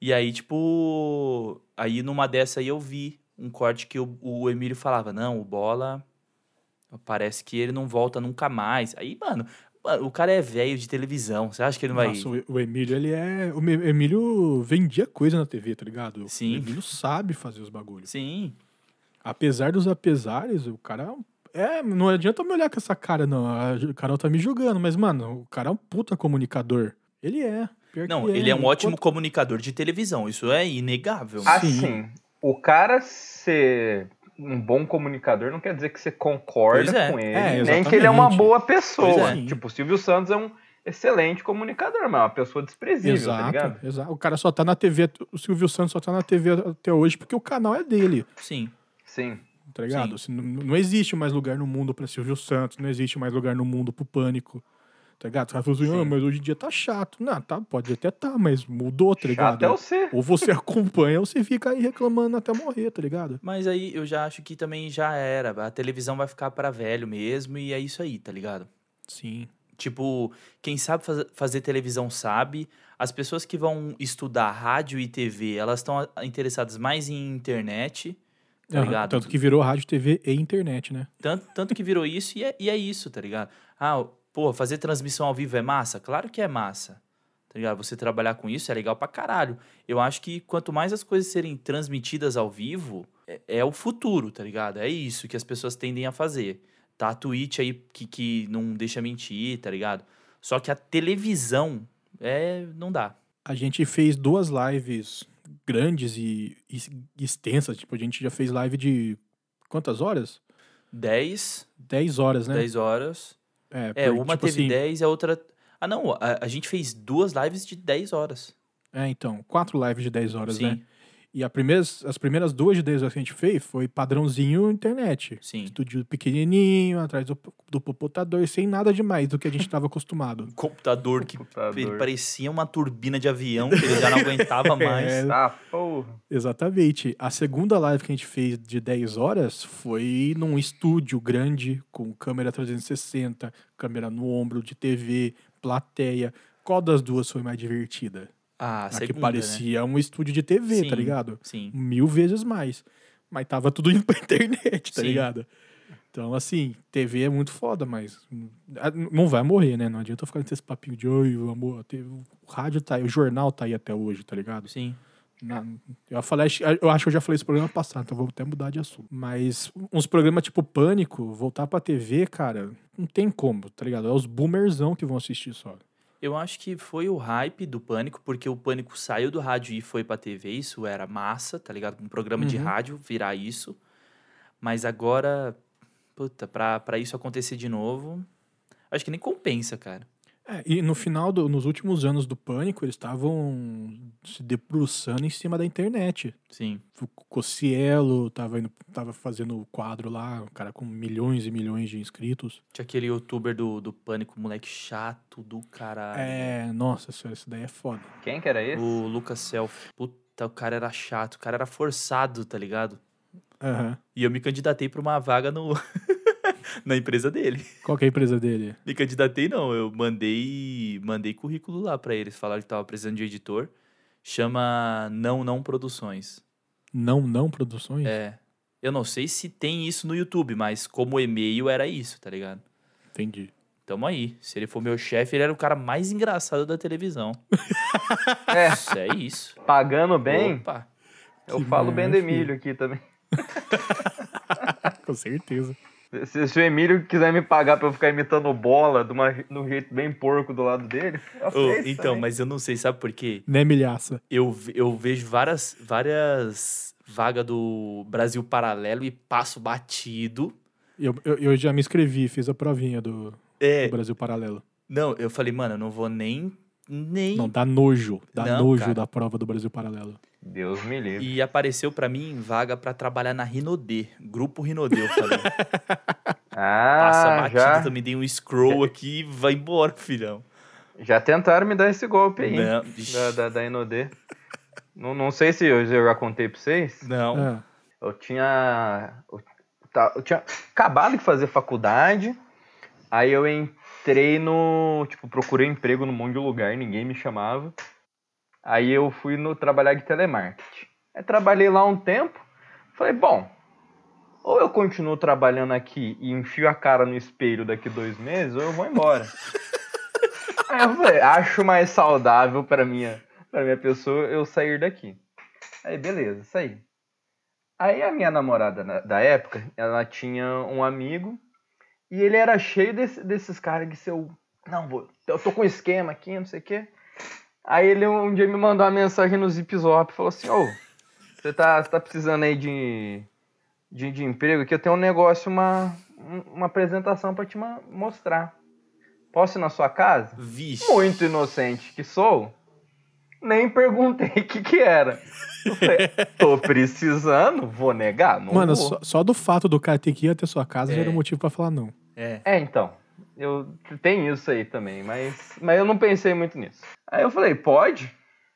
E aí, tipo. Aí numa dessa aí eu vi um corte que o, o Emílio falava: Não, o bola. Parece que ele não volta nunca mais. Aí, mano, o cara é velho de televisão. Você acha que ele não vai. Nossa, o, o Emílio, ele é... O Emílio vendia coisa na TV, tá ligado? Sim. O Emílio sabe fazer os bagulhos. Sim. Apesar dos apesares, o cara... É, não adianta me olhar com essa cara, não. A Carol tá me julgando, mas, mano, o cara é um puta comunicador. Ele é. Pior Não, que ele é um ótimo Enquanto- comunicador de televisão. Isso é inegável. Assim, o cara ser um bom comunicador não quer dizer que você concorda é. com ele, É, nem que ele é uma boa pessoa. É. Tipo, o Silvio Santos é um excelente comunicador, mas é uma pessoa desprezível, tá ligado? Exato, exato. O cara só tá na TV, o Silvio Santos só tá na TV até hoje porque o canal é dele, Sim. Sim. tá ligado? Assim, não, não existe mais lugar no mundo pra Silvio Santos, não existe mais lugar no mundo pro Pânico, tá ligado? Os caras falam assim, Sim. ah, mas hoje em dia tá chato. Não, tá, pode até tá, mas mudou, tá ligado? Chato é o ser. Ou você acompanha ou você fica aí reclamando até morrer, tá ligado? Mas aí eu já acho que também já era. A televisão vai ficar pra velho mesmo e é isso aí, tá ligado? Sim. Tipo, quem sabe faz- fazer televisão sabe. As pessoas que vão estudar rádio e TV, elas estão interessadas mais em internet, tá Aham, ligado? Tanto que virou rádio, TV e internet, né? Tanto, tanto que virou isso e é, e é isso, tá ligado? Ah, pô, fazer transmissão ao vivo é massa? Claro que é massa. Tá ligado? Você trabalhar com isso é legal pra caralho. Eu acho que quanto mais as coisas serem transmitidas ao vivo, é, é o futuro, tá ligado? É isso que as pessoas tendem a fazer. Tá a Twitch aí que, que não deixa mentir, tá ligado? Só que a televisão é. não dá. A gente fez duas lives grandes e, e extensas. Tipo, a gente já fez live de quantas horas? 10, 10 horas, né? 10 horas. É, É, por- uma tipo teve assim, 10 e a outra. Ah, não, a, a gente fez duas lives de 10 horas. É, então, quatro lives de 10 horas, Sim, né? E a primeiras, as primeiras duas de 10 horas que a gente fez foi padrãozinho internet. sim. Estúdio pequenininho, atrás do, do popotador, sem nada demais do que a gente estava acostumado. Um computador que Computador. parecia uma turbina de avião, que ele já não aguentava mais. É. Ah, porra. Exatamente. A segunda live que a gente fez de 10 horas foi num estúdio grande, com câmera 360, câmera no ombro, de TV, plateia. Qual das duas foi mais divertida? Ah, a A segunda, que parecia um estúdio de TV, Sim. tá ligado? né? Sim. Mil vezes mais. Mas tava tudo indo pra internet, tá Sim. ligado? Então, assim, TV é muito foda, mas hum, a- não vai morrer, né? Não adianta eu ficar com esse papinho de oi, amor, o rádio tá aí, o jornal tá aí até hoje, tá ligado? Sim. Na- eu, falei, eu acho que eu já falei esse programa passado, então vou até mudar de assunto. Mas uns programas tipo Pânico, voltar pra TV, cara, não tem como, tá ligado? É os boomerzão que vão assistir só. Eu acho que foi o hype do Pânico, porque o Pânico saiu do rádio e foi pra TV, isso era massa, tá ligado? Um programa de Uhum. rádio virar isso. Mas agora, puta, pra, pra isso acontecer de novo, acho que nem compensa, cara. É, e no final, do, nos últimos anos do Pânico, eles estavam se debruçando em cima da internet. Sim. O Cocielo tava, indo, tava fazendo o quadro lá, um cara com milhões e milhões de inscritos. Tinha aquele youtuber do, do Pânico, moleque chato do caralho. É, nossa, isso, isso daí é foda. Quem que era esse? O Lucas Self. Puta, o cara era chato, o cara era forçado, tá ligado? Aham. E eu me candidatei pra uma vaga no na empresa dele. Qual que é a empresa dele? Me candidatei não, eu mandei mandei currículo lá pra eles, falaram que tava precisando de editor. Chama Não Não Produções. Não Não Produções? É. Eu não sei se tem isso no YouTube, mas como e-mail era isso, tá ligado? Entendi. Tamo aí. Se ele for meu chefe, ele era o cara mais engraçado da televisão. É, Isso é isso. pagando bem, Opa. eu Que falo bem do Emílio aqui também. Com certeza. Se, se o Emílio quiser me pagar pra eu ficar imitando bola de, uma, de um jeito bem porco do lado dele, aceito então, também. mas eu não sei, sabe por quê? Né, milhaça? Eu, eu vejo várias, várias vagas do Brasil Paralelo e passo batido. Eu, eu, eu já me inscrevi, fiz a provinha do, É, do Brasil Paralelo. não, eu falei, mano, eu não vou nem. Nem. Não, dá nojo. Dá Não, nojo cara. da prova do Brasil Paralelo. Deus me livre. E apareceu pra mim vaga pra trabalhar na Rinodê, grupo Rinodê. Eu falei, passa Ah, batida, já, também dei um scroll aqui e vai embora, filhão. já tentaram me dar esse golpe aí, Não, da, da, da Inodê. Não, não sei se eu, eu já contei pra vocês. não. Ah, Eu tinha. Eu, tá- eu tinha acabado de fazer faculdade. Aí eu entrei no. Tipo, procurei emprego num monte de lugar, ninguém me chamava. Aí eu fui no trabalhar de telemarketing. Aí trabalhei lá um tempo. Falei, bom, ou eu continuo trabalhando aqui e enfio a cara no espelho daqui dois meses, ou eu vou embora. Aí eu falei, acho mais saudável pra minha, pra minha pessoa eu sair daqui. Aí, beleza, saí. Aí a minha namorada na- da época, ela tinha um amigo e ele era cheio desse- desses caras que se eu. Não, vou, eu tô com esquema aqui, não sei o quê. Aí ele um dia me mandou uma mensagem no Zip Zop falou assim: Ô, você tá, você tá precisando aí de, de, de emprego aqui? Eu tenho um negócio, uma, um- uma apresentação pra te mostrar. Posso ir na sua casa? Vixe. muito inocente que sou, nem perguntei o que que era. Falei, tô precisando, vou negar? Não Mano, vou. só, só do fato do cara ter que ir até sua casa já É. era um motivo pra falar não. É. É, então, eu tem isso aí também, mas, mas eu não pensei muito nisso. Aí eu falei, pode?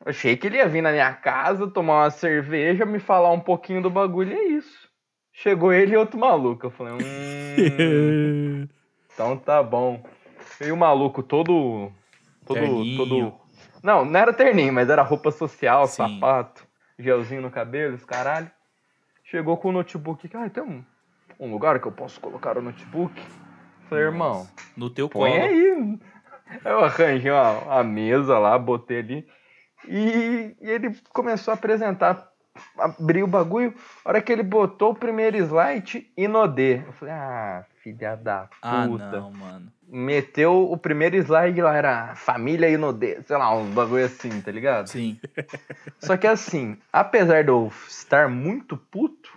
Eu achei que ele ia vir na minha casa, tomar uma cerveja, me falar um pouquinho do bagulho e é isso. Chegou ele e outro maluco. Eu falei, hum, então tá bom. Veio o maluco todo. Todo. Terninho. todo. Não, não era terninho, mas era roupa social, Sim. sapato, gelzinho no cabelo, os caralho. Chegou com o notebook. Ah, tem um, um lugar que eu posso colocar o notebook? Falei, irmão, No teu põe colo. aí. Eu arranjei uma, a mesa lá, botei ali. E, e ele começou a apresentar, abriu o bagulho. A hora que ele botou o primeiro slide, Inodê. Eu falei, ah, filha da puta. Ah, não, mano. Meteu o primeiro slide lá, era família Inodê, sei lá, um bagulho assim, tá ligado? Sim. Só que assim, apesar de eu estar muito puto,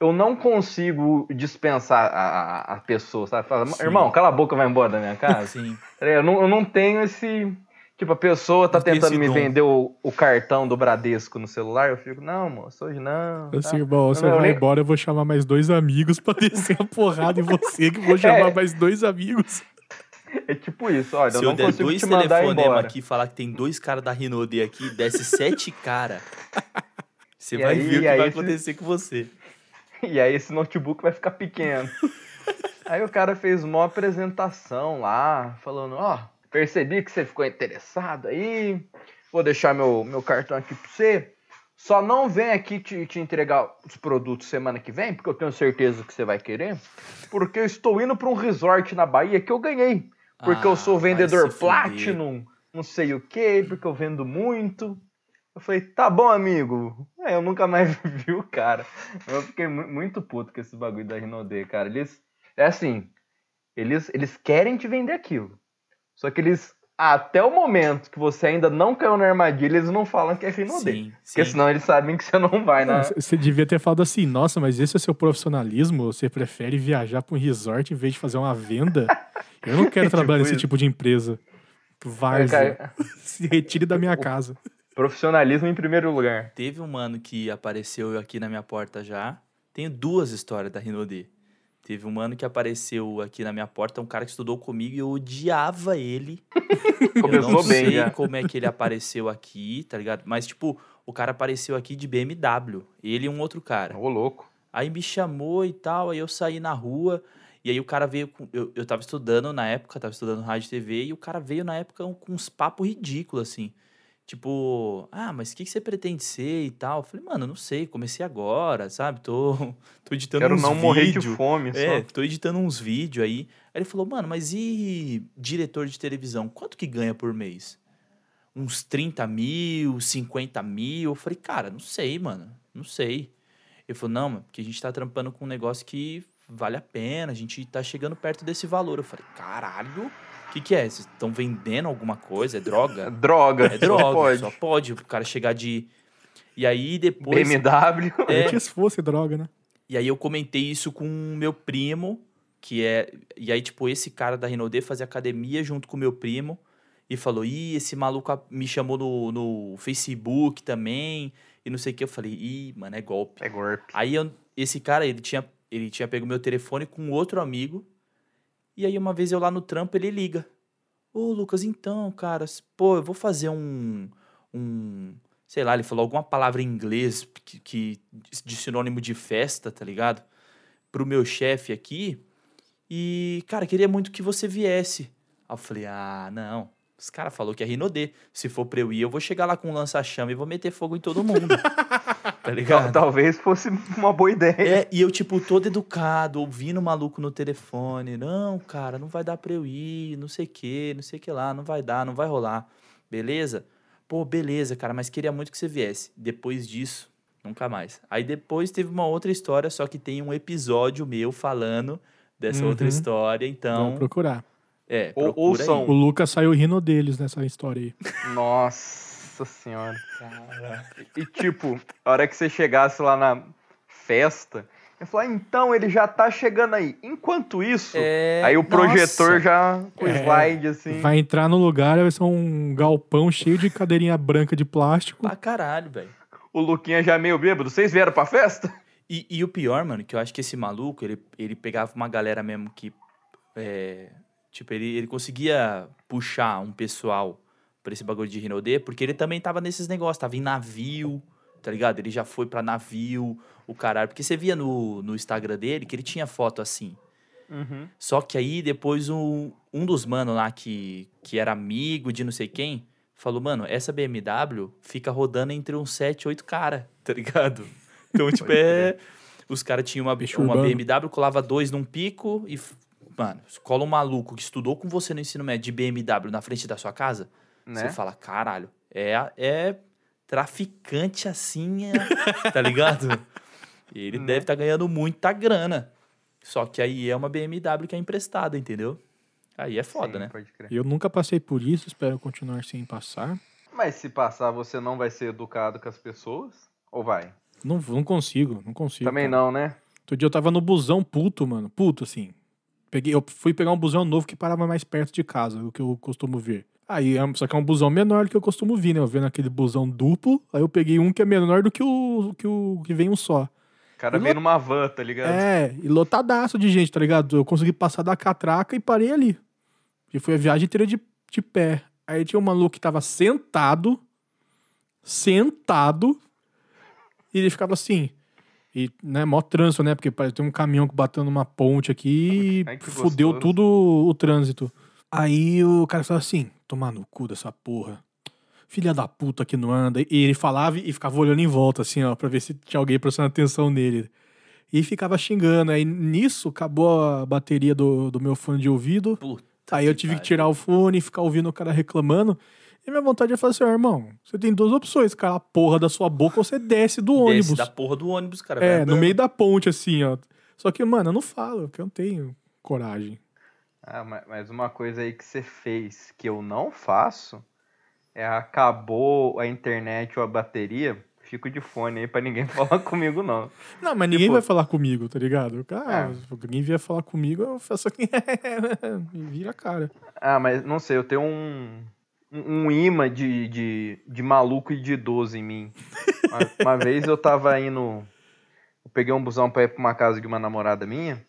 eu não consigo dispensar a, a, a pessoa, sabe? Fala, Sim. irmão, cala a boca, vai embora da minha casa. Sim. Eu não, eu não tenho esse. Tipo, a pessoa tá tentando me dom. vender o, o cartão do Bradesco no celular, eu fico, não, moço, hoje não. tá?" Assim, irmão, você Não, eu nem- embora, eu vou chamar mais dois amigos pra descer a porrada em você, que eu vou chamar É. mais dois amigos. É tipo isso, olha, Se eu eu não der consigo dois te mandar aqui e falar que tem dois caras da Rinode aqui, desce sete cara. Você E vai aí- ver o que vai se- acontecer com você. E aí esse notebook vai ficar pequeno. aí o cara fez uma apresentação lá, falando, ó, percebi que você ficou interessado aí, vou deixar meu, meu cartão aqui pra você. Só não vem aqui te, te entregar os produtos semana que vem, porque eu tenho certeza que você vai querer. Porque eu estou indo pra um resort na Bahia que eu ganhei. Porque Ah, eu sou vendedor. Platinum, não sei o que, porque eu vendo muito. Eu falei, tá bom, amigo. É, eu nunca mais vi o cara. Eu fiquei mu- muito puto com esse bagulho da Rinode, cara. Eles. É assim. Eles, eles querem te vender aquilo. Só que eles. Até o momento que você ainda não caiu na armadilha, eles não falam que é Rinode. Sim, Porque senão eles sabem que você não vai. Não, Você devia ter falado assim, nossa, mas esse é seu profissionalismo? Você prefere viajar pra um resort em vez de fazer uma venda? Eu não quero trabalhar nesse isso. tipo de empresa. Várzea. Cara, Se retire da minha casa. Profissionalismo em primeiro lugar. Teve um mano que apareceu aqui na minha porta já. Tenho duas histórias da Rinode. Teve um mano que apareceu aqui na minha porta, um cara que estudou comigo e eu odiava ele. eu Começou não bem sei já. como é que ele apareceu aqui, tá ligado? Mas, tipo, o cara apareceu aqui de BMW. Ele e um outro cara. Ô, louco. Aí me chamou e tal, aí eu saí na rua, e aí o cara veio com. Eu, eu tava estudando na época, tava estudando rádio e TV, e o cara veio na época com uns papos ridículos, assim. Tipo, ah, mas o que, que você pretende ser e tal? Eu falei, mano, não sei, comecei agora, sabe? Tô, tô editando Quero uns não morrer de fome É, só. tô editando uns vídeos aí. Aí ele falou, mano, mas e diretor de televisão? Quanto que ganha por mês? Uns 30 mil, 50 mil? Eu falei, cara, não sei, mano. Não sei. Ele falou, não, mano, porque a gente tá trampando com um negócio que vale a pena, a gente tá chegando perto desse valor. Eu falei, caralho, que, que é? Vocês estão vendendo alguma coisa? É droga? Droga. É droga, Só pode. só pode o cara chegar de. E aí depois. BMW. É. Antes fosse droga, né? E aí eu comentei isso com o meu primo, que é. E aí, tipo, esse cara da Rinode fazia academia junto com o meu primo. E falou: Ih, esse maluco me chamou no, no Facebook também. E não sei o que. Eu falei, ih, mano, é golpe. É golpe. Aí eu- esse cara, ele tinha, ele tinha pego meu telefone com outro amigo. E aí uma vez eu lá no trampo, ele liga. Ô, Lucas, então, cara, pô, eu vou fazer um. um sei lá, ele falou alguma palavra em inglês que, que de sinônimo de festa, tá ligado? Pro meu chefe aqui. E, cara, queria muito que você viesse. Aí eu falei, ah, não. Os caras falou que é Rinodê. Se for pra eu ir, eu vou chegar lá com um lança-chama e vou meter fogo em todo mundo. tá ligado? Talvez fosse uma boa ideia. É, e eu, tipo, todo educado, ouvindo o maluco no telefone. Não, cara, não vai dar pra eu ir, não sei o que, não sei o que lá, não vai dar, não vai rolar. Beleza? Pô, beleza, cara, mas queria muito que você viesse. Depois disso, nunca mais. Aí depois teve uma outra história, só que tem um episódio meu falando dessa outra Uhum. história, Vou então. procurar. É, Ou- procura ouçam. aí. O Lucas saiu rindo deles nessa história aí. Nossa senhora. E tipo, a hora que você chegasse lá na festa, eu falar, então ele já tá chegando aí. Enquanto isso, É, aí o projetor nossa. já com É, slide assim. Vai entrar no lugar, vai ser um galpão cheio de cadeirinha branca de plástico. Pra caralho, velho. O Luquinha já meio bêbado. Vocês vieram pra festa? E, e o pior, mano, que eu acho que esse maluco, ele, ele pegava uma galera mesmo que. é, tipo, ele, ele conseguia puxar um pessoal pra esse bagulho de Rinodê, porque ele também tava nesses negócios, tava em navio, tá ligado? Ele já foi pra navio, o caralho. Porque você via no, no Instagram dele que ele tinha foto assim. Uhum. Só que aí depois um, um dos mano lá que, que era amigo de não sei quem falou, mano, essa BMW fica rodando entre uns 7 e 8 cara, tá ligado? Então, tipo, é. Os caras tinham uma, Bicho uma urbano. BMW, colava dois num pico e. Mano, cola um maluco que estudou com você no ensino médio de BMW na frente da sua casa, Né? você fala, caralho, é, é traficante assim, é- tá ligado? Ele Né? deve estar ganhando muita grana. Só que aí é uma BMW que é emprestada, entendeu? Aí é foda, Sim, né? Pode crer. Eu nunca passei por isso, espero continuar sem passar. Mas se passar, você não vai ser educado com as pessoas? Ou vai? Não, não consigo, não consigo. Também cara. não, né? Outro dia eu tava no busão puto, mano. Puto, assim. Peguei, eu fui pegar um busão novo que parava mais perto de casa, o que eu costumo ver. Aí, é- só que é um busão menor do que eu costumo vir, né? Eu vendo aquele busão duplo, aí eu peguei um que é menor do que o que, o, que vem um só. O cara E vem lo- numa van, tá ligado? É, e lotadaço de gente, tá ligado? Eu consegui passar da catraca e parei ali. E foi a viagem inteira de, de pé. Aí tinha um maluco que tava sentado, sentado, e ele ficava assim. E, né, mó trânsito, né? Porque tem um caminhão que bateu numa ponte aqui Ai, e fudeu tudo o trânsito. Aí o cara falava assim: tomar no cu dessa porra. Filha da puta que não anda. E ele falava e ficava olhando em volta, assim, ó, pra ver se tinha alguém prestando atenção nele. E ficava xingando. Aí nisso acabou a bateria do, do meu fone de ouvido. Puta Aí eu tive que pariu. tirar o fone e ficar ouvindo o cara reclamando. E minha vontade é falar assim, ó, irmão, você tem duas opções, cara, a porra da sua boca ou você desce do Desce ônibus. da porra do ônibus, cara. É, no meio da ponte, assim, ó. Só que, mano, eu não falo, porque eu não tenho coragem. Ah, ma- mas uma coisa aí que você fez que eu não faço é acabou a internet ou a bateria, fico de fone aí pra ninguém falar comigo, não. Não, mas ninguém Tipo- vai falar comigo, tá ligado? Ah, É. alguém vier falar comigo, eu faço aqui. e vira a cara. Ah, mas não sei, eu tenho um, um um imã de, de, de maluco e de idoso em mim. Uma, uma vez eu tava indo. Eu peguei um busão pra ir pra uma casa de uma namorada minha.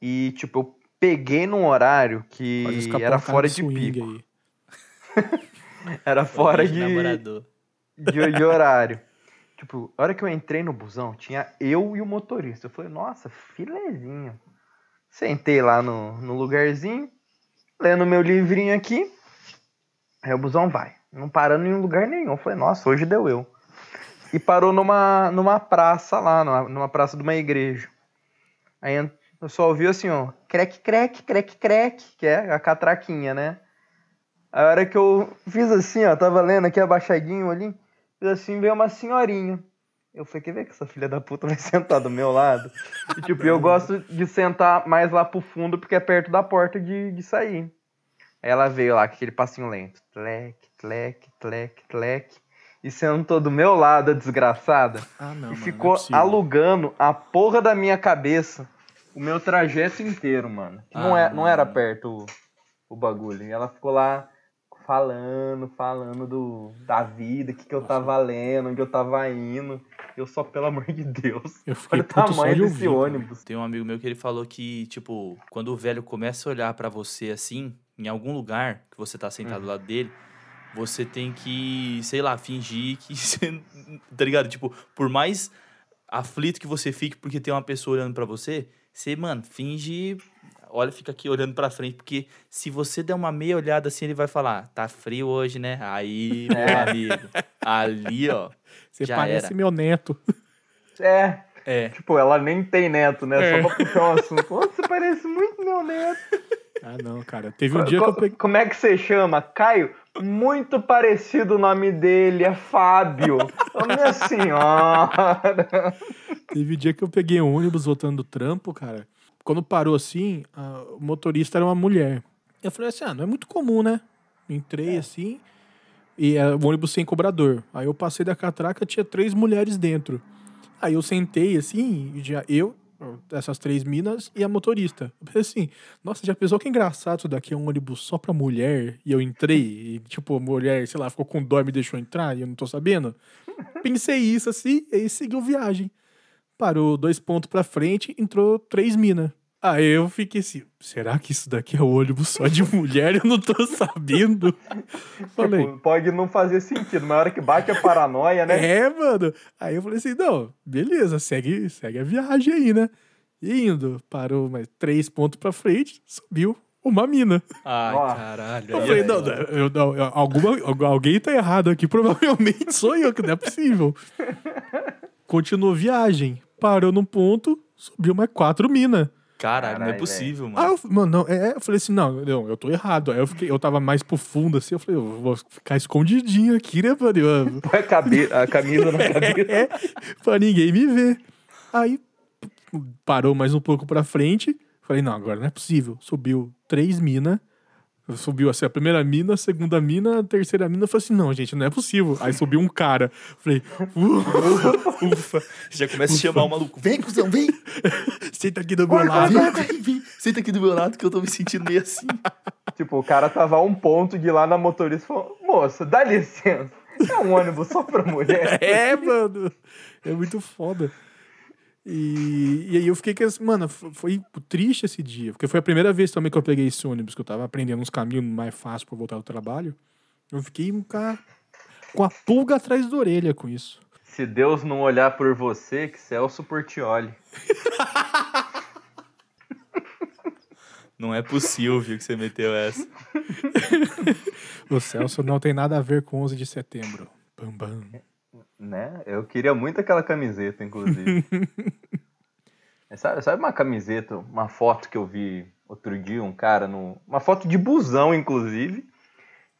E, tipo, eu peguei num horário que era fora de pico. aí. Era fora de, de, de horário. Tipo, a hora que eu entrei no busão, tinha eu e o motorista. Eu falei, nossa, filezinho. Sentei lá no, no lugarzinho, lendo meu livrinho aqui. Aí o busão vai, não parando em lugar nenhum. Eu falei, nossa, hoje deu eu. E parou numa, numa praça lá, numa, numa praça de uma igreja. Aí eu só ouvi assim, ó, creque, creque, creque, creque, que é a catraquinha, né? A hora que eu fiz assim, ó, tava lendo aqui abaixadinho ali, fiz assim, veio uma senhorinha. Eu falei, quer ver que essa filha da puta vai sentar do meu lado? E tipo, eu gosto de sentar mais lá pro fundo, porque é perto da porta de, de sair. Aí ela veio lá com aquele passinho lento. Tlec, tlec, tlec, tlec. E sentou do meu lado, a desgraçada. Ah, não. e mano, ficou não é alugando a porra da minha cabeça o meu trajeto inteiro, mano. Que não, Ah, é, não era perto o, o bagulho. E ela ficou lá falando, falando do, da vida, o que, que eu tava lendo, onde eu tava indo. Eu só, pelo amor de Deus. Eu fiquei Olha o tamanho de desse ouvir. cara. ônibus. Tem um amigo meu que ele falou que, tipo, quando o velho começa a olhar pra você assim, em algum lugar que você tá sentado Uhum. do lado dele, você tem que, sei lá, fingir que você. Tá ligado? Tipo, por mais aflito que você fique porque tem uma pessoa olhando pra você, você, mano, finge. Olha, fica aqui olhando pra frente, porque se você der uma meia olhada assim, ele vai falar: tá frio hoje, né? Aí, meu É. amigo. Ali, ó. Você Já parece era. meu neto. É, É. tipo, ela nem tem neto, né? É. Só pra puxar um assunto. Você parece muito meu neto. Ah, não, cara. Teve um dia que eu Co- peguei. Como é que você chama? Caio? Muito parecido o nome dele, é Fábio. Ô, minha senhora. Teve um dia que eu peguei um ônibus voltando do trampo, cara. Quando parou assim, a- o motorista era uma mulher. Eu falei assim: ah, não é muito comum, né? Entrei assim, e era o ônibus sem cobrador. Aí eu passei da catraca, tinha três mulheres dentro. Aí eu sentei assim, e já eu, essas três minas e a motorista. Eu pensei assim: nossa, já pensou que engraçado isso daqui? É um ônibus só pra mulher? E eu entrei, e tipo, a mulher, sei lá, ficou com dó e me deixou entrar e eu não tô sabendo. Pensei isso assim, e aí seguiu viagem. Parou dois pontos pra frente, entrou três minas. Aí eu fiquei assim, será que isso daqui é o ônibus só de mulher? Eu não tô sabendo. Falei, Tipo, pode não fazer sentido, mas a hora que bate a paranoia, né? é, mano. Aí eu falei assim, não, beleza, segue, segue a viagem aí, né? Indo, parou mais três pontos pra frente, subiu uma mina. Ai, Ó. caralho. Eu falei, não, eu, não, eu- alguma, algu- alguém tá errado aqui, provavelmente sou eu, que não é possível. Continuou viagem, parou num ponto, subiu mais quatro minas. Caralho, não é possível, Aí mano. eu, mano, não, é, eu falei assim, não, não, eu tô errado. Aí eu, fiquei, eu tava mais pro fundo, assim, eu falei, eu vou ficar escondidinho aqui, né, mano? Põe a, cabe- a camisa na cabeça. É, pra ninguém me ver. Aí parou mais um pouco pra frente. Falei, não, agora não é possível. Subiu três minas. Subiu assim, a primeira mina, a segunda mina, a terceira mina. Eu falei assim, não, gente, não é possível. Aí subiu um cara. Falei, uh, Ufa. Já começa a chamar o maluco. Vem, cuzão, vem. senta aqui do meu lado. Vem, vem, vem. Senta aqui do meu lado que eu tô me sentindo meio assim. Tipo, o cara tava a um ponto de ir lá na motorista e falou: Moça, dá licença. É um ônibus só pra mulher. É, mano. É muito foda. E, e aí eu fiquei que, assim, mano, foi triste esse dia. Porque foi a primeira vez também que eu peguei esse ônibus, que eu tava aprendendo uns caminhos mais fáceis pra voltar do trabalho. Eu fiquei um cara com a pulga atrás da orelha com isso. Se Deus não olhar por você, que Celso Portioli. Não é possível que você meteu essa. O Celso não tem nada a ver com 11 de setembro. Bam, bam. Né? Eu queria muito aquela camiseta, inclusive. Sabe, sabe uma camiseta, uma foto que eu vi outro dia, um cara no. Uma foto de busão, inclusive.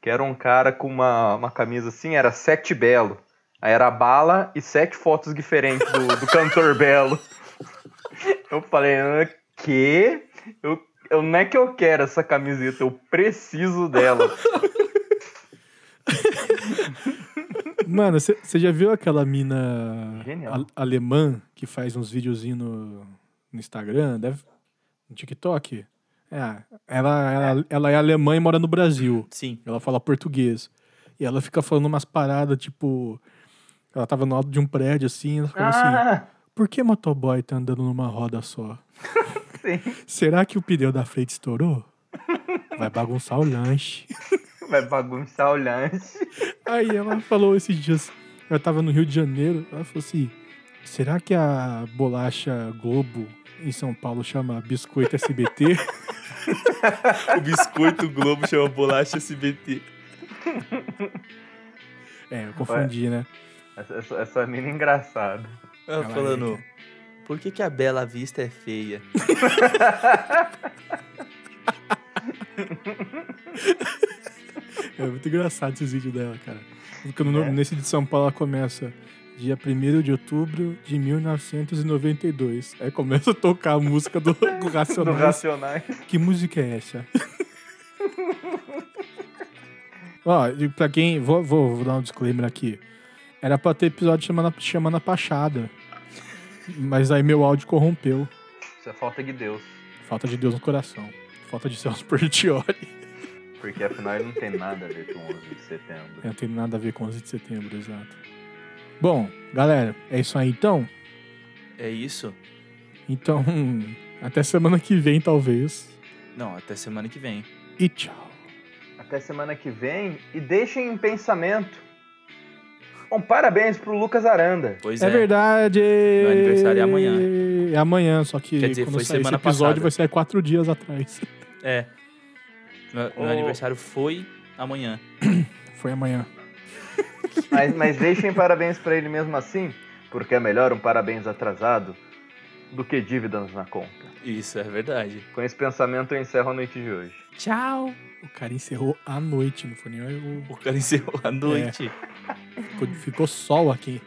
Que era um cara com uma, uma camisa assim, era sete belo. Aí era bala e sete fotos diferentes do, do cantor Belo. Eu falei, "Ah, que? Eu, eu não é que eu quero essa camiseta, eu preciso dela. Mano, você já viu aquela mina Genial. alemã que faz uns videozinhos no, no Instagram? Deve, no TikTok? É, ela, ela, ela é alemã e mora no Brasil. Sim. Ela fala português. E ela fica falando umas paradas, tipo. Ela tava no alto de um prédio assim, ela falou assim: Ah, Por que motoboy tá andando numa roda só? sim. Será que o pneu da frente estourou? Vai bagunçar o lanche. Vai bagunçar o lanche. Aí ela falou esses dias, ela tava no Rio de Janeiro, ela falou assim: será que a bolacha Globo em São Paulo chama biscoito SBT? O biscoito Globo chama bolacha SBT. é, eu confundi, né? Essa, essa, essa mina é engraçada. Ela Ela falando, é- por que, que a Bela Vista é feia? É muito engraçado esses vídeos dela, cara. Porque no- É? nesse de São Paulo ela começa dia 1 de outubro de 1992. Aí começa a tocar a música do, do Do Racionais. Racionais. Que música é essa? Ó, pra quem. Vou, vou, vou dar um disclaimer aqui. Era pra ter episódio chamando, a- chamando a Pachada. Mas aí meu áudio corrompeu. Isso é falta de Deus. Falta de Deus no coração. Falta de Celso Portioli. Porque afinal ele não tem nada a ver com 11 de setembro. Não tem nada a ver com 11 de setembro, exato. Bom, galera, é isso aí então. É isso? Então, até semana que vem, talvez. Não, até semana que vem. E tchau. Até semana que vem e deixem em pensamento. Bom, parabéns pro Lucas Aranda. Pois É, é. verdade! Meu aniversário é amanhã. É amanhã, só que Quer dizer, quando foi sair esse semana episódio passada. vai sair quatro dias atrás. É. Meu, meu aniversário foi amanhã. Foi amanhã. Mas, mas deixem parabéns pra ele mesmo assim, porque é melhor um parabéns atrasado do que dívidas na conta. Isso, é verdade. Com esse pensamento eu encerro a noite de hoje. Tchau! O cara encerrou à noite, não foi nem o... O cara encerrou a noite. ficou, ficou sol aqui.